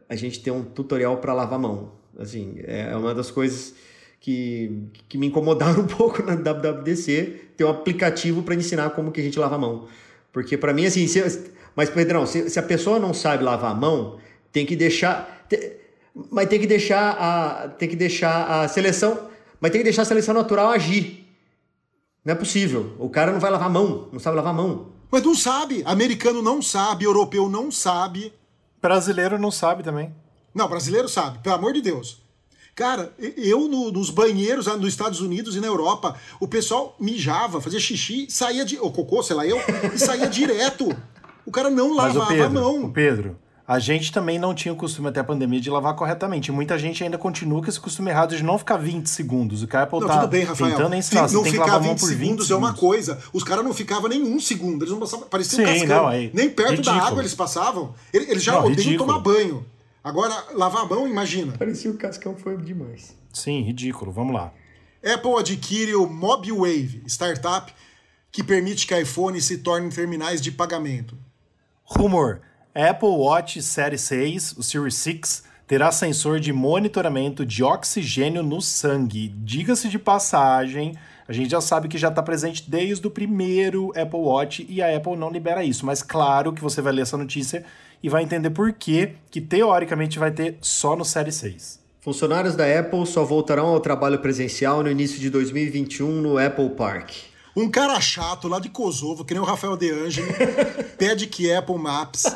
Speaker 2: A gente tem um tutorial para lavar mão. Assim, é uma das coisas que, que me incomodaram um pouco na WWDC, ter um aplicativo para ensinar como que a gente lava a mão. Porque para mim, assim, se, mas Pedrão, se, se, a pessoa não sabe lavar a mão, tem que deixar. Te, mas tem que deixar a. Tem que deixar a seleção. Mas tem que deixar a seleção natural agir. Não é possível. O cara não vai lavar a mão, não sabe lavar a mão.
Speaker 1: Mas não sabe. Americano não sabe, europeu não sabe.
Speaker 3: Brasileiro não sabe também.
Speaker 1: Não, brasileiro sabe, pelo amor de Deus. Cara, eu no, nos banheiros nos Estados Unidos e na Europa, o pessoal mijava, fazia xixi, saía de. ou cocô, sei lá eu, e saía direto. O cara não lavava
Speaker 3: Pedro,
Speaker 1: a mão.
Speaker 3: O Pedro, a gente também não tinha o costume até a pandemia de lavar corretamente. Muita gente ainda continua com esse costume errado de não ficar 20 segundos. O cara não, tá tudo bem, Rafael. tentando ensinar, não
Speaker 1: tem
Speaker 3: que lavar
Speaker 1: 20
Speaker 3: a mão por 20 segundos.
Speaker 1: é uma coisa. Os caras não ficavam nem um segundo. Eles não passavam, parecia Sim, um cascão. Não, aí, nem perto ridículo. da água eles passavam. Eles já não, odeiam tomar banho. Agora, lavar a mão, imagina.
Speaker 2: Parecia o cascão foi demais.
Speaker 3: Sim, ridículo. Vamos lá.
Speaker 1: Apple adquire o MobiWave, startup que permite que iPhone se tornem terminais de pagamento.
Speaker 3: Rumor: Apple Watch Série 6, o Series 6, terá sensor de monitoramento de oxigênio no sangue. Diga-se de passagem, a gente já sabe que já está presente desde o primeiro Apple Watch e a Apple não libera isso. Mas claro que você vai ler essa notícia e vai entender por que, que teoricamente vai ter só no Série 6.
Speaker 2: Funcionários da Apple só voltarão ao trabalho presencial no início de 2021 no Apple Park.
Speaker 1: Um cara chato lá de Kosovo, que nem o Rafael De Angeli, pede que Apple Maps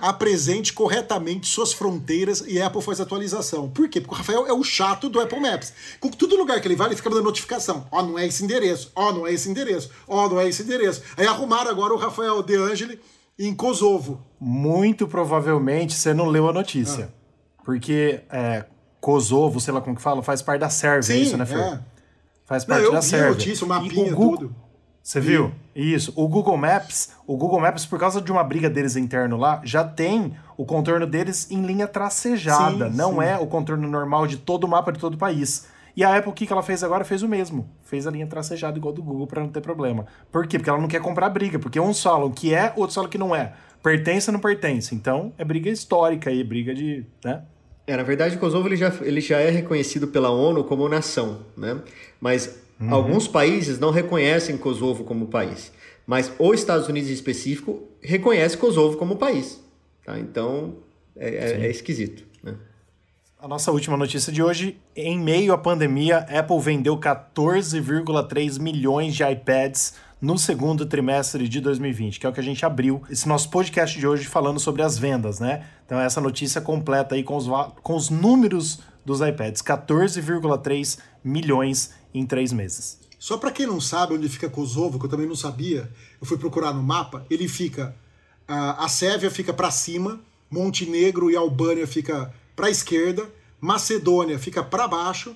Speaker 1: apresente corretamente suas fronteiras e a Apple faz atualização. Por quê? Porque o Rafael é o chato do Apple Maps. Com todo lugar que ele vai, ele fica dando notificação. Ó, oh, não é esse endereço. Ó, oh, não é esse endereço. Ó, oh, não é esse endereço. Aí arrumaram agora o Rafael De Angeli em Kosovo.
Speaker 3: Muito provavelmente você não leu a notícia. Ah. Porque é, Kosovo, sei lá como que fala, faz parte da Sérvia, é isso, né, Fer? É. Faz parte Não, eu da vi Sérvia.
Speaker 1: notícia, o mapinha, o Google, tudo.
Speaker 3: Você viu? Isso. O Google Maps, o Google Maps, por causa de uma briga deles interno lá, já tem o contorno deles em linha tracejada. Sim, não sim. é o contorno normal de todo o mapa de todo o país. E a Apple, o que ela fez agora? Fez o mesmo. Fez a linha tracejada igual do Google para não ter problema. Por quê? Porque ela não quer comprar briga. Porque um falam que é, outros falam que não é. Pertence ou não pertence. Então, é briga histórica aí, briga de. Né?
Speaker 2: É, na verdade, o Kosovo ele já, ele já é reconhecido pela ONU como nação, né? Mas uhum. alguns países não reconhecem Kosovo como país. Mas os Estados Unidos em específico reconhece Kosovo como país. Tá? Então, é, é, é esquisito. Né?
Speaker 3: A nossa última notícia de hoje, em meio à pandemia, Apple vendeu 14,3 milhões de iPads no segundo trimestre de 2020, que é o que a gente abriu esse nosso podcast de hoje falando sobre as vendas, né? Então, essa notícia completa aí com os, com os números dos iPads: 14,3 milhões em três meses.
Speaker 1: Só para quem não sabe onde fica Kosovo, que eu também não sabia, eu fui procurar no mapa, ele fica. A Sérvia fica para cima, Montenegro e Albânia fica para esquerda, Macedônia fica para baixo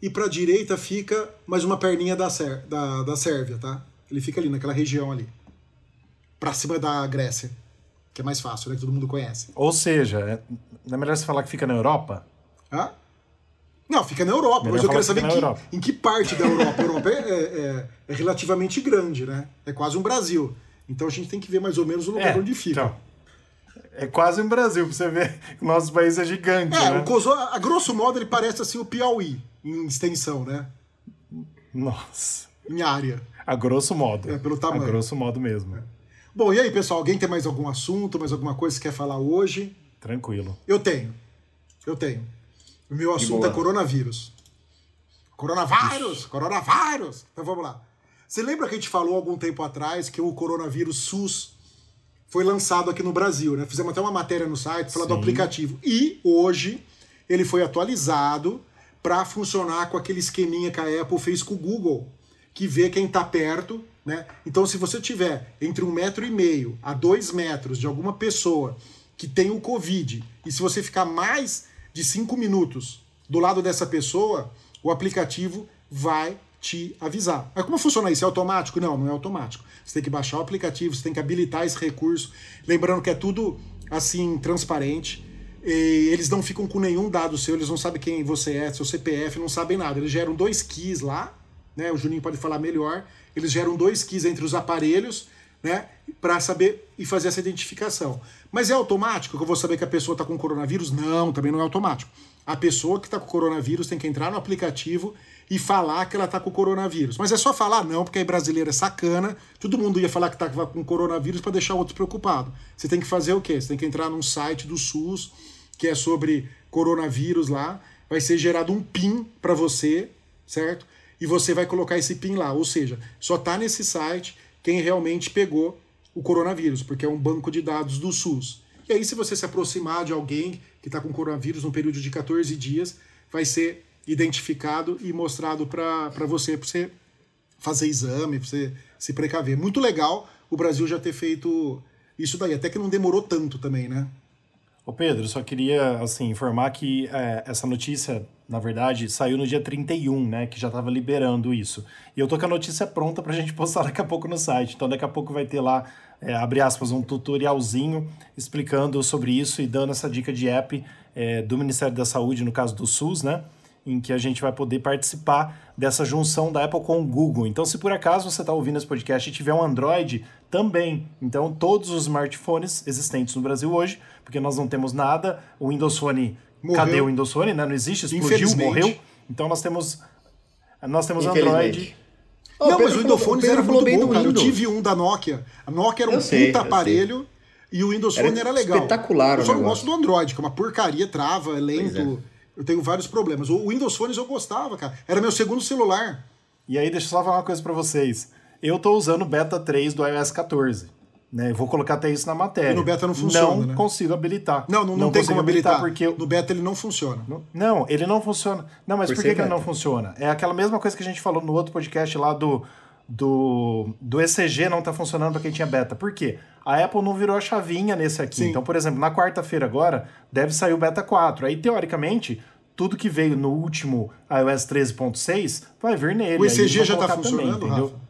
Speaker 1: e para direita fica mais uma perninha da, Sér da, da Sérvia, tá? Ele fica ali, naquela região ali. Pra cima da Grécia. Que é mais fácil, né? Que todo mundo conhece.
Speaker 3: Ou seja, é, não é melhor você falar que fica na Europa?
Speaker 1: Hã? Não, fica na Europa, mas eu quero saber em que, em que, parte da Europa. A Europa é, é, é, é, relativamente grande, né? É quase um Brasil. Então a gente tem que ver mais ou menos o lugar é, onde fica. Então,
Speaker 3: é quase um Brasil, pra você ver que o nosso país é gigante. É,
Speaker 1: né? o Kosovo, a grosso modo, ele parece assim o Piauí, em extensão, né?
Speaker 3: Nossa.
Speaker 1: Em área.
Speaker 3: A grosso modo.
Speaker 1: É, pelo tamanho.
Speaker 3: A grosso modo mesmo. É.
Speaker 1: Bom, e aí, pessoal? Alguém tem mais algum assunto, mais alguma coisa que quer falar hoje?
Speaker 3: Tranquilo.
Speaker 1: Eu tenho. Eu tenho. O meu assunto é coronavírus. Coronavírus! Ixi. Coronavírus! Então vamos lá. Você lembra que a gente falou algum tempo atrás que o coronavírus SUS foi lançado aqui no Brasil, né? Fizemos até uma matéria no site falando do aplicativo. E hoje ele foi atualizado para funcionar com aquele esqueminha que a Apple fez com o Google, que vê quem está perto, né? Então, se você tiver entre um metro e meio a dois metros de alguma pessoa que tem o Covid, e se você ficar mais de cinco minutos do lado dessa pessoa, o aplicativo vai te avisar. Mas como funciona isso? É automático? Não, não é automático. Você tem que baixar o aplicativo, você tem que habilitar esse recurso. Lembrando que é tudo assim, transparente. E eles não ficam com nenhum dado seu, eles não sabem quem você é, seu CPF, não sabem nada. Eles geram dois keys lá, né? O Juninho pode falar melhor. Eles geram dois keys entre os aparelhos, né? Para saber e fazer essa identificação. Mas é automático que eu vou saber que a pessoa está com coronavírus? Não, também não é automático. A pessoa que está com coronavírus tem que entrar no aplicativo e falar que ela tá com coronavírus. Mas é só falar não, porque aí brasileiro é sacana. Todo mundo ia falar que tá com coronavírus para deixar o outro preocupado. Você tem que fazer o quê? Você tem que entrar num site do SUS que é sobre coronavírus lá. Vai ser gerado um PIN para você, certo? E você vai colocar esse PIN lá. Ou seja, só tá nesse site quem realmente pegou o coronavírus, porque é um banco de dados do SUS. E aí, se você se aproximar de alguém que está com coronavírus num período de 14 dias, vai ser identificado e mostrado para você, para você fazer exame, para você se precaver. Muito legal o Brasil já ter feito isso daí, até que não demorou tanto também, né?
Speaker 3: Ô Pedro, só queria assim, informar que é, essa notícia, na verdade, saiu no dia 31, né? Que já estava liberando isso. E eu tô com a notícia pronta para a gente postar daqui a pouco no site. Então daqui a pouco vai ter lá, é, abre aspas, um tutorialzinho explicando sobre isso e dando essa dica de app é, do Ministério da Saúde, no caso do SUS, né? em que a gente vai poder participar dessa junção da Apple com o Google. Então, se por acaso você está ouvindo esse podcast e tiver um Android, também. Então, todos os smartphones existentes no Brasil hoje, porque nós não temos nada, o Windows Phone, morreu. cadê o Windows Phone? Né? Não existe, explodiu, morreu. Então, nós temos, nós temos Android.
Speaker 1: Oh, não, mas o Windows Phone era muito bom, cara. Eu tive um da Nokia. A Nokia era um eu puta sei, aparelho e o Windows Phone era legal.
Speaker 2: Espetacular,
Speaker 1: Eu só não gosto do Android, que é uma porcaria, trava, é lento. Eu tenho vários problemas. O Windows Phone eu gostava, cara. Era meu segundo celular.
Speaker 3: E aí, deixa eu só falar uma coisa para vocês. Eu tô usando o beta 3 do iOS 14. Né? vou colocar até isso na matéria. E
Speaker 1: no beta não funciona.
Speaker 3: Não
Speaker 1: né?
Speaker 3: consigo habilitar.
Speaker 1: Não, não, não, não tem como habilitar, porque. No beta ele não funciona.
Speaker 3: Não, ele não funciona. Não, mas por, por que, que ele não funciona? É aquela mesma coisa que a gente falou no outro podcast lá do. Do, do ECG não tá funcionando para quem tinha beta. Por quê? A Apple não virou a chavinha nesse aqui. Sim. Então, por exemplo, na quarta-feira agora, deve sair o beta 4. Aí, teoricamente, tudo que veio no último iOS 13.6 vai vir nele.
Speaker 1: O ECG já está funcionando, também, entendeu? Rafa?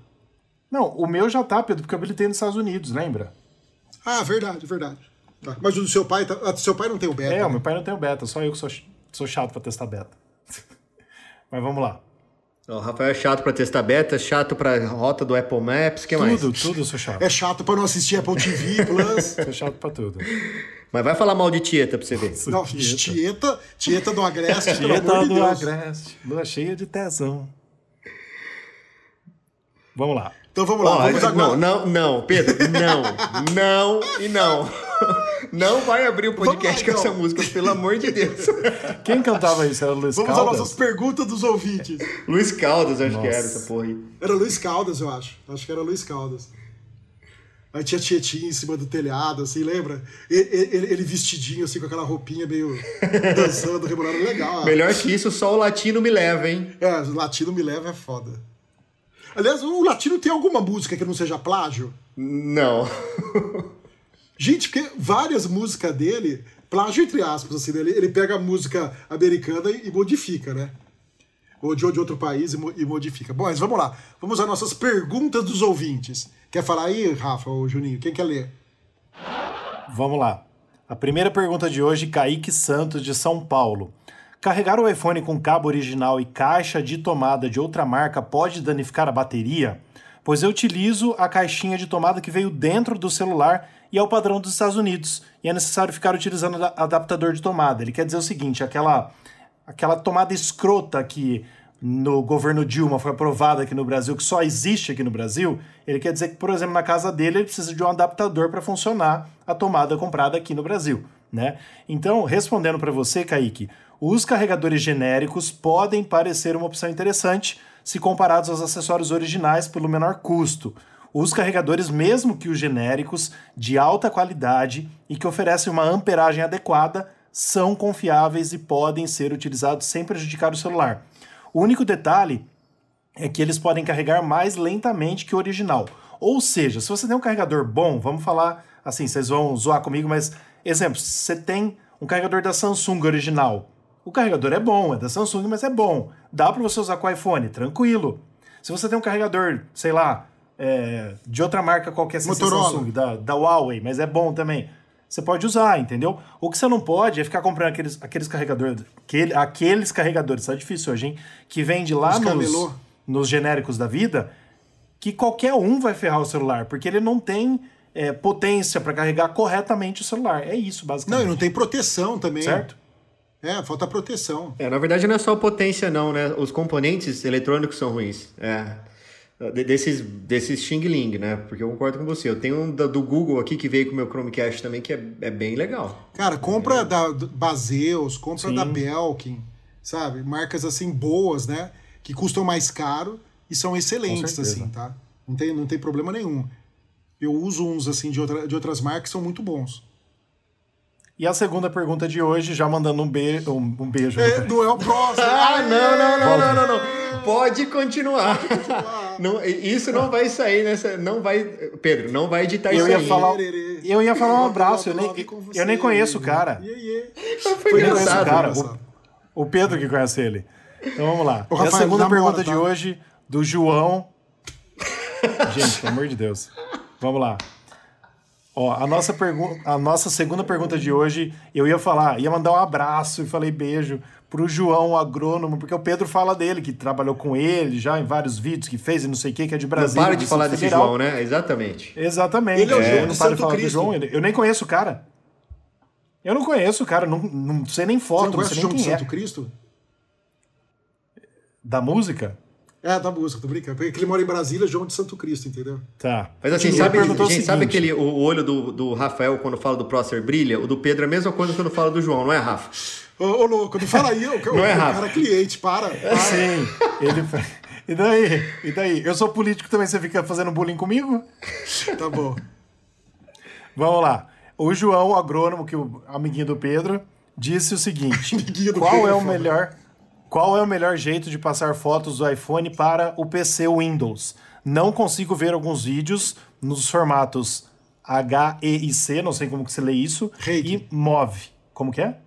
Speaker 3: Não, o meu já tá, Pedro, porque eu habilitei nos Estados Unidos, lembra?
Speaker 1: Ah, verdade, verdade. Tá. Mas o do seu pai, tá... Ah, seu pai não tem o beta.
Speaker 3: É,
Speaker 1: né?
Speaker 3: o meu pai não tem o beta, só eu que sou, sou chato para testar beta. Mas vamos lá.
Speaker 2: O Rafael é chato para testar beta, chato para rota do Apple Maps, que
Speaker 3: tudo,
Speaker 2: mais?
Speaker 3: Tudo, tudo eu sou chato.
Speaker 1: É chato para não assistir Apple TV Plus.
Speaker 3: sou chato para tudo.
Speaker 2: Mas vai falar mal de Tieta pra você ver.
Speaker 1: Não, Tieta, Tieta do Agreste,
Speaker 3: Tieta do de Agreste, lua cheia de tesão. Vamos lá.
Speaker 1: Então vamos lá, vamos
Speaker 2: agora. Não, não, não, Pedro, não, não e não. Não vai abrir o podcast lá, com essa música, pelo amor de Deus.
Speaker 3: Quem cantava isso? Era o Luiz
Speaker 1: Vamos
Speaker 3: Caldas?
Speaker 1: Vamos às nossas perguntas dos ouvintes.
Speaker 2: Luiz Caldas, acho Nossa. que era essa porra aí.
Speaker 1: Era Luiz Caldas, eu acho. Acho que era Luiz Caldas. Aí tinha Tietinha em cima do telhado, assim, lembra? Ele, ele, vestidinho, assim, com aquela roupinha meio dançando, rebolando, legal.
Speaker 2: Melhor que isso, só o latino me leva, hein?
Speaker 1: É, o latino me leva é foda. Aliás, o latino tem alguma música que não seja plágio?
Speaker 2: Não.
Speaker 1: Gente, porque várias músicas dele, plágio entre aspas, assim, né? ele, ele pega a música americana e modifica, né? ou de outro país e modifica. Bom, mas vamos lá. Vamos às nossas perguntas dos ouvintes. Quer falar aí, Rafa ou Juninho? Quem quer ler?
Speaker 3: Vamos lá. A primeira pergunta de hoje, Kaique Santos, de São Paulo. Carregar o iPhone com cabo original e caixa de tomada de outra marca pode danificar a bateria? Pois eu utilizo a caixinha de tomada que veio dentro do celular e é o padrão dos Estados Unidos. E é necessário ficar utilizando adaptador de tomada. Ele quer dizer o seguinte: aquela, aquela tomada escrota que no governo Dilma foi aprovada aqui no Brasil, que só existe aqui no Brasil, ele quer dizer que, por exemplo, na casa dele ele precisa de um adaptador para funcionar a tomada comprada aqui no Brasil. Né? Então, respondendo para você, Kaique, os carregadores genéricos podem parecer uma opção interessante se comparados aos acessórios originais pelo menor custo. Os carregadores, mesmo que os genéricos, de alta qualidade e que oferecem uma amperagem adequada, são confiáveis e podem ser utilizados sem prejudicar o celular. O único detalhe é que eles podem carregar mais lentamente que o original. Ou seja, se você tem um carregador bom, vamos falar assim, vocês vão zoar comigo, mas exemplo, você tem um carregador da Samsung original, o carregador é bom, é da Samsung, mas é bom. Dá para você usar com o iPhone, tranquilo. Se você tem um carregador, sei lá, é, de outra marca qualquer, sem Samsung, da, da Huawei, mas é bom também, você pode usar, entendeu? O que você não pode é ficar comprando aqueles, aqueles carregadores, aquele, aqueles carregadores, tá difícil hoje, hein? Que vende lá nos, nos genéricos da vida, que qualquer um vai ferrar o celular, porque ele não tem é, potência para carregar corretamente o celular. É isso, basicamente.
Speaker 1: Não, e não tem proteção também.
Speaker 3: Certo?
Speaker 1: É, falta proteção.
Speaker 2: É, na verdade não é só potência não, né? Os componentes eletrônicos são ruins. É. Desses, desses Xing Ling, né? Porque eu concordo com você. Eu tenho um do Google aqui que veio com o meu Chromecast também, que é, é bem legal.
Speaker 1: Cara, compra é. da Baseus, compra Sim. da Belkin, sabe? Marcas assim boas, né? Que custam mais caro e são excelentes, assim, tá? Não tem, não tem problema nenhum. Eu uso uns assim de, outra, de outras marcas que são muito bons.
Speaker 3: E a segunda pergunta de hoje, já mandando um, be um, um beijo.
Speaker 1: É, não é o próximo.
Speaker 2: ah, não, não, não, não, não, não, Pode continuar. Pode continuar. não, isso não vai sair nessa. Não vai. Pedro, não vai editar
Speaker 3: eu
Speaker 2: isso
Speaker 3: ia
Speaker 2: aí.
Speaker 3: Falar, eu ia falar um abraço. Eu nem, eu nem conheço o cara.
Speaker 2: Foi engraçado.
Speaker 3: Cara. O, o, Pedro que conhece ele. Então vamos lá. Rafael, a segunda pergunta de tá? hoje, do João. Gente, pelo amor de Deus. Vamos lá. Ó, a nossa, a nossa segunda pergunta de hoje, eu ia falar, ia mandar um abraço e falei beijo pro João agrônomo, porque o Pedro fala dele, que trabalhou com ele já em vários vídeos que fez e não sei o que, que é de Brasília.
Speaker 2: Não para de falar desse João, né? Exatamente.
Speaker 3: Exatamente.
Speaker 1: Ele é o João é,
Speaker 3: não
Speaker 1: para de falar Cristo. do João.
Speaker 3: Eu nem conheço o cara. Eu não conheço o cara, não, não sei nem foto, Você não, não sei nem quem
Speaker 1: João
Speaker 3: é.
Speaker 1: Santo Cristo?
Speaker 3: Da música?
Speaker 1: É, da música, tô brincando. Porque ele mora em Brasília, João de Santo Cristo, entendeu?
Speaker 3: Tá.
Speaker 2: Mas assim, sabe, gente, sabe aquele o olho do, do Rafael quando fala do Prócer brilha? O do Pedro é a mesma coisa quando fala do João, não é, Rafa?
Speaker 1: Ô, ô louco, não fala aí, o, não o, é, Rafa. cara é cliente, para. para.
Speaker 3: Sim, ele. E daí? E daí? Eu sou político também, você fica fazendo bullying comigo?
Speaker 1: Tá bom.
Speaker 3: Vamos lá. O João, agrônomo, que o amiguinho do Pedro, disse o seguinte: qual Pedro, é o melhor. Qual é o melhor jeito de passar fotos do iPhone para o PC Windows? Não consigo ver alguns vídeos nos formatos H, E e C, não sei como que você lê isso,
Speaker 1: Reiki.
Speaker 3: e MOV. Como que é?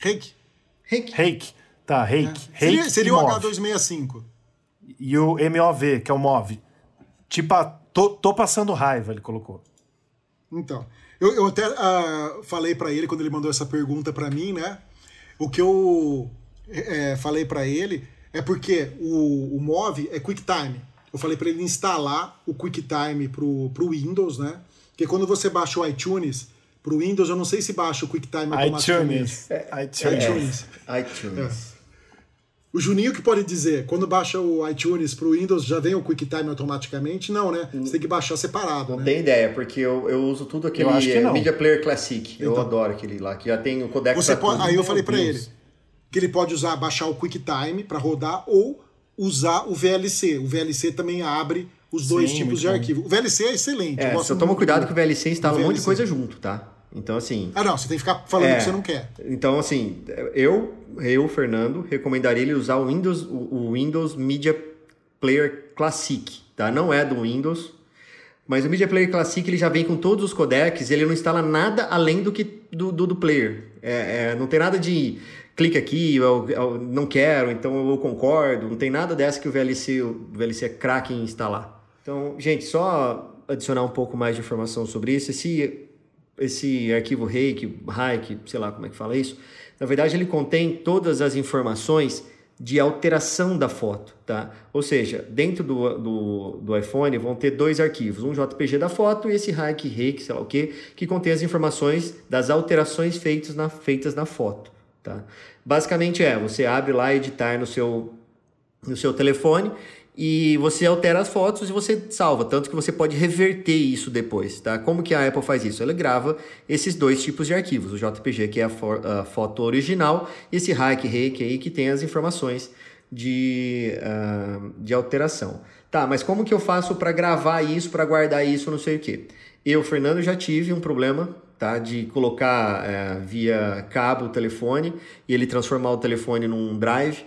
Speaker 1: Reiki.
Speaker 3: Reiki. Reiki. Tá, Reiki.
Speaker 1: É. Seria, seria o H265.
Speaker 3: E o MOV, que é o MOV. Tipo, tô, tô passando raiva, ele colocou.
Speaker 1: Então, eu, eu até uh, falei para ele quando ele mandou essa pergunta para mim, né? O que eu é, falei para ele é porque o, o Move é QuickTime. Eu falei para ele instalar o QuickTime pro, pro Windows, né? Porque quando você baixa o iTunes pro Windows, eu não sei se baixa o QuickTime automaticamente.
Speaker 3: iTunes. É, iTunes.
Speaker 2: iTunes. É, iTunes.
Speaker 1: É. O Juninho que pode dizer, quando baixa o iTunes pro Windows, já vem o QuickTime automaticamente? Não, né? Você tem que baixar separado,
Speaker 2: Não
Speaker 1: né?
Speaker 2: tem ideia, porque eu, eu uso tudo aquele
Speaker 3: eu acho que não.
Speaker 2: Media Player Classic. Então, eu adoro aquele lá, que já tem o codec
Speaker 1: você pode, Aí eu falei para ele, que ele pode usar, baixar o QuickTime para rodar ou usar o VLC. O VLC também abre os dois Sim, tipos de bom. arquivo. O VLC é excelente.
Speaker 2: É, só toma cuidado que o VLC instala VLC. um monte de coisa junto, tá? Então, assim.
Speaker 1: Ah, não, você tem que ficar falando é, que você não quer.
Speaker 2: Então, assim, eu, eu, Fernando, recomendaria ele usar o Windows, o Windows Media Player Classic, tá? Não é do Windows, mas o Media Player Classic ele já vem com todos os codecs, ele não instala nada além do que do, do, do player. É, é, não tem nada de clique aqui, eu, eu, não quero, então eu concordo. Não tem nada dessa que o VLC, o VLC é craque em instalar. Então, gente, só adicionar um pouco mais de informação sobre isso. Esse, esse arquivo Reiki, Reiki, sei lá como é que fala isso, na verdade ele contém todas as informações de alteração da foto, tá? Ou seja, dentro do, do, do, iPhone vão ter dois arquivos, um JPG da foto e esse Reiki Reiki, sei lá o que, que contém as informações das alterações feitas na, feitas na foto, tá? Basicamente é, você abre lá editar no seu, no seu telefone e você altera as fotos e você salva, tanto que você pode reverter isso depois, tá? Como que a Apple faz isso? Ela grava esses dois tipos de arquivos, o JPG, que é a, for, a foto original, e esse Hike Reiki aí, que tem as informações de, uh, de alteração. Tá, mas como que eu faço para gravar isso, para guardar isso, não sei o que? Eu, Fernando, já tive um problema, tá? De colocar uh, via cabo o telefone e ele transformar o telefone num drive,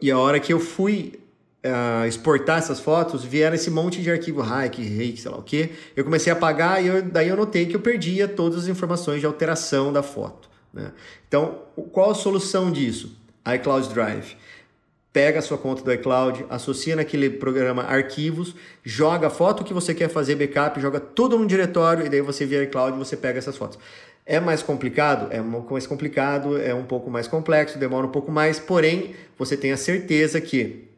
Speaker 2: e a hora que eu fui uh, exportar essas fotos, vieram esse monte de arquivo hack, reiki, sei lá o que. Eu comecei a apagar e eu, daí eu notei que eu perdia todas as informações de alteração da foto. Né? Então, qual a solução disso? iCloud Drive. Pega a sua conta do iCloud, associa naquele programa arquivos, joga a foto que você quer fazer backup, joga tudo num diretório e daí você via iCloud e você pega essas fotos. É mais complicado? É um pouco mais complicado, é um pouco mais complexo, demora um pouco mais, porém você tem a certeza que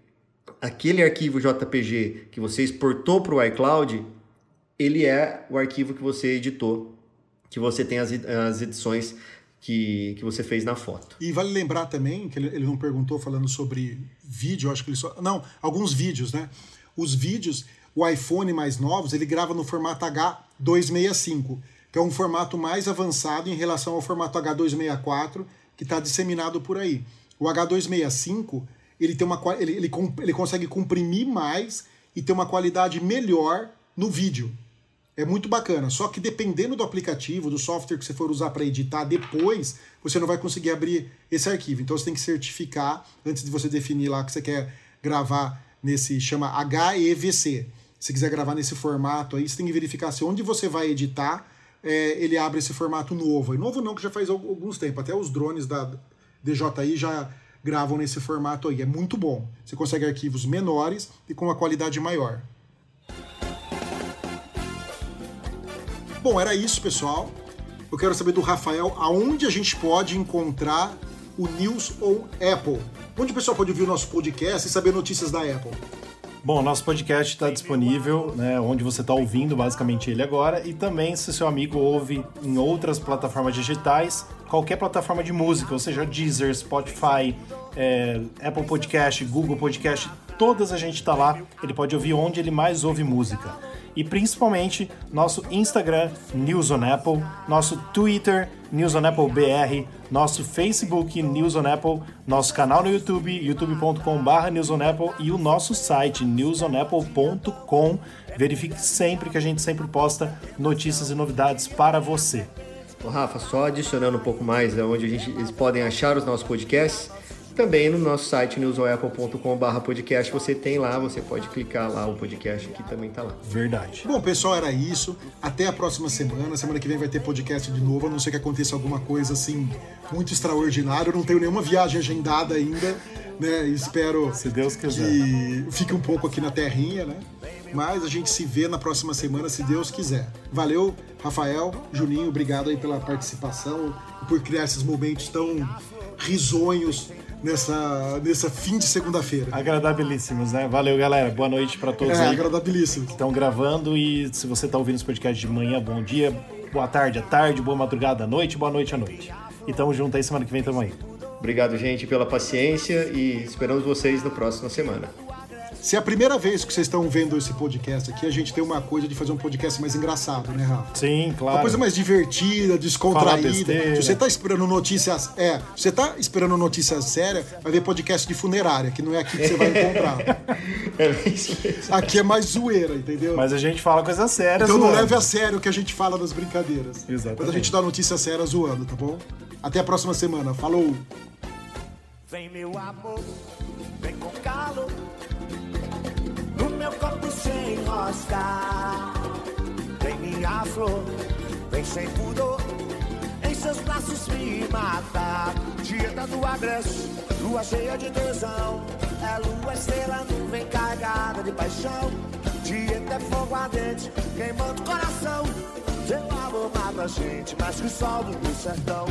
Speaker 2: aquele arquivo JPG que você exportou para o iCloud, ele é o arquivo que você editou, que você tem as, as edições que, que você fez na foto.
Speaker 1: E vale lembrar também, que ele, ele não perguntou falando sobre vídeo, acho que ele só. Não, alguns vídeos, né? Os vídeos, o iPhone mais novos, ele grava no formato H265, que é um formato mais avançado em relação ao formato H264 que está disseminado por aí. O H265 ele tem uma ele, ele, ele consegue comprimir mais e ter uma qualidade melhor no vídeo. É muito bacana. Só que dependendo do aplicativo, do software que você for usar para editar depois, você não vai conseguir abrir esse arquivo. Então você tem que certificar antes de você definir lá que você quer gravar nesse chama HEVC. Se quiser gravar nesse formato aí, você tem que verificar se onde você vai editar, é, ele abre esse formato novo. E novo não, que já faz alguns tempos. Até os drones da DJI já gravam nesse formato aí. É muito bom. Você consegue arquivos menores e com uma qualidade maior. Bom, era isso, pessoal. Eu quero saber do Rafael aonde a gente pode encontrar o News on Apple. Onde o pessoal pode ouvir o nosso podcast e saber notícias da Apple?
Speaker 3: Bom, nosso podcast está disponível, né, onde você está ouvindo basicamente ele agora, e também se seu amigo ouve em outras plataformas digitais, qualquer plataforma de música, ou seja, Deezer, Spotify, é, Apple Podcast, Google Podcast, todas a gente está lá. Ele pode ouvir onde ele mais ouve música. E principalmente nosso Instagram, News on Apple, nosso Twitter, News on Apple BR, nosso Facebook, News on Apple, nosso canal no YouTube, youtube.com.br News on Apple e o nosso site, newsonapple.com. Verifique sempre que a gente sempre posta notícias e novidades para você.
Speaker 2: Ô Rafa, só adicionando um pouco mais onde a gente, eles podem achar os nossos podcasts, também no nosso site newsapple.com.br podcast você tem lá, você pode clicar lá, o podcast aqui também tá lá.
Speaker 3: Verdade.
Speaker 1: Bom, pessoal, era isso. Até a próxima semana. Semana que vem vai ter podcast de novo, a não ser que aconteça alguma coisa assim muito extraordinária. Eu não tenho nenhuma viagem agendada ainda, né? Espero
Speaker 3: se Deus quiser.
Speaker 1: que fique um pouco aqui na terrinha, né? Mas a gente se vê na próxima semana, se Deus quiser. Valeu, Rafael, Juninho, obrigado aí pela participação e por criar esses momentos tão risonhos nessa, nessa fim de segunda-feira.
Speaker 3: Agradabilíssimos, né? Valeu, galera. Boa noite para todos
Speaker 1: é,
Speaker 3: aí.
Speaker 1: agradabilíssimos.
Speaker 3: Que estão gravando e se você está ouvindo esse podcast de manhã, bom dia, boa tarde à tarde, boa madrugada à noite, boa noite à noite. E tamo junto aí, semana que vem tamo aí.
Speaker 2: Obrigado, gente, pela paciência e esperamos vocês na próxima semana.
Speaker 1: Se é a primeira vez que vocês estão vendo esse podcast aqui, a gente tem uma coisa de fazer um podcast mais engraçado, né, Rafa?
Speaker 3: Sim, claro.
Speaker 1: Uma coisa mais divertida, descontraída. Se você tá esperando notícias. É, se você tá esperando notícias sérias, vai ver podcast de funerária, que não é aqui que você vai encontrar.
Speaker 2: é isso mesmo.
Speaker 1: Aqui é mais zoeira, entendeu?
Speaker 3: Mas a gente fala coisas sérias.
Speaker 1: Então não leve a sério o que a gente fala nas brincadeiras.
Speaker 3: Exatamente.
Speaker 1: Mas a gente dá notícias sérias zoando, tá bom? Até a próxima semana. Falou! Vem meu amor, vem com calor meu corpo sem enroscar. Vem minha flor, vem sem pudor, em seu
Speaker 4: seus braços me matar. Dieta do agresso, lua cheia de tesão. É lua, estrela, nuvem carregada de paixão. Dieta é fogo ardente, queimando o coração. Seu amor mata a gente, mais que o sol do sertão.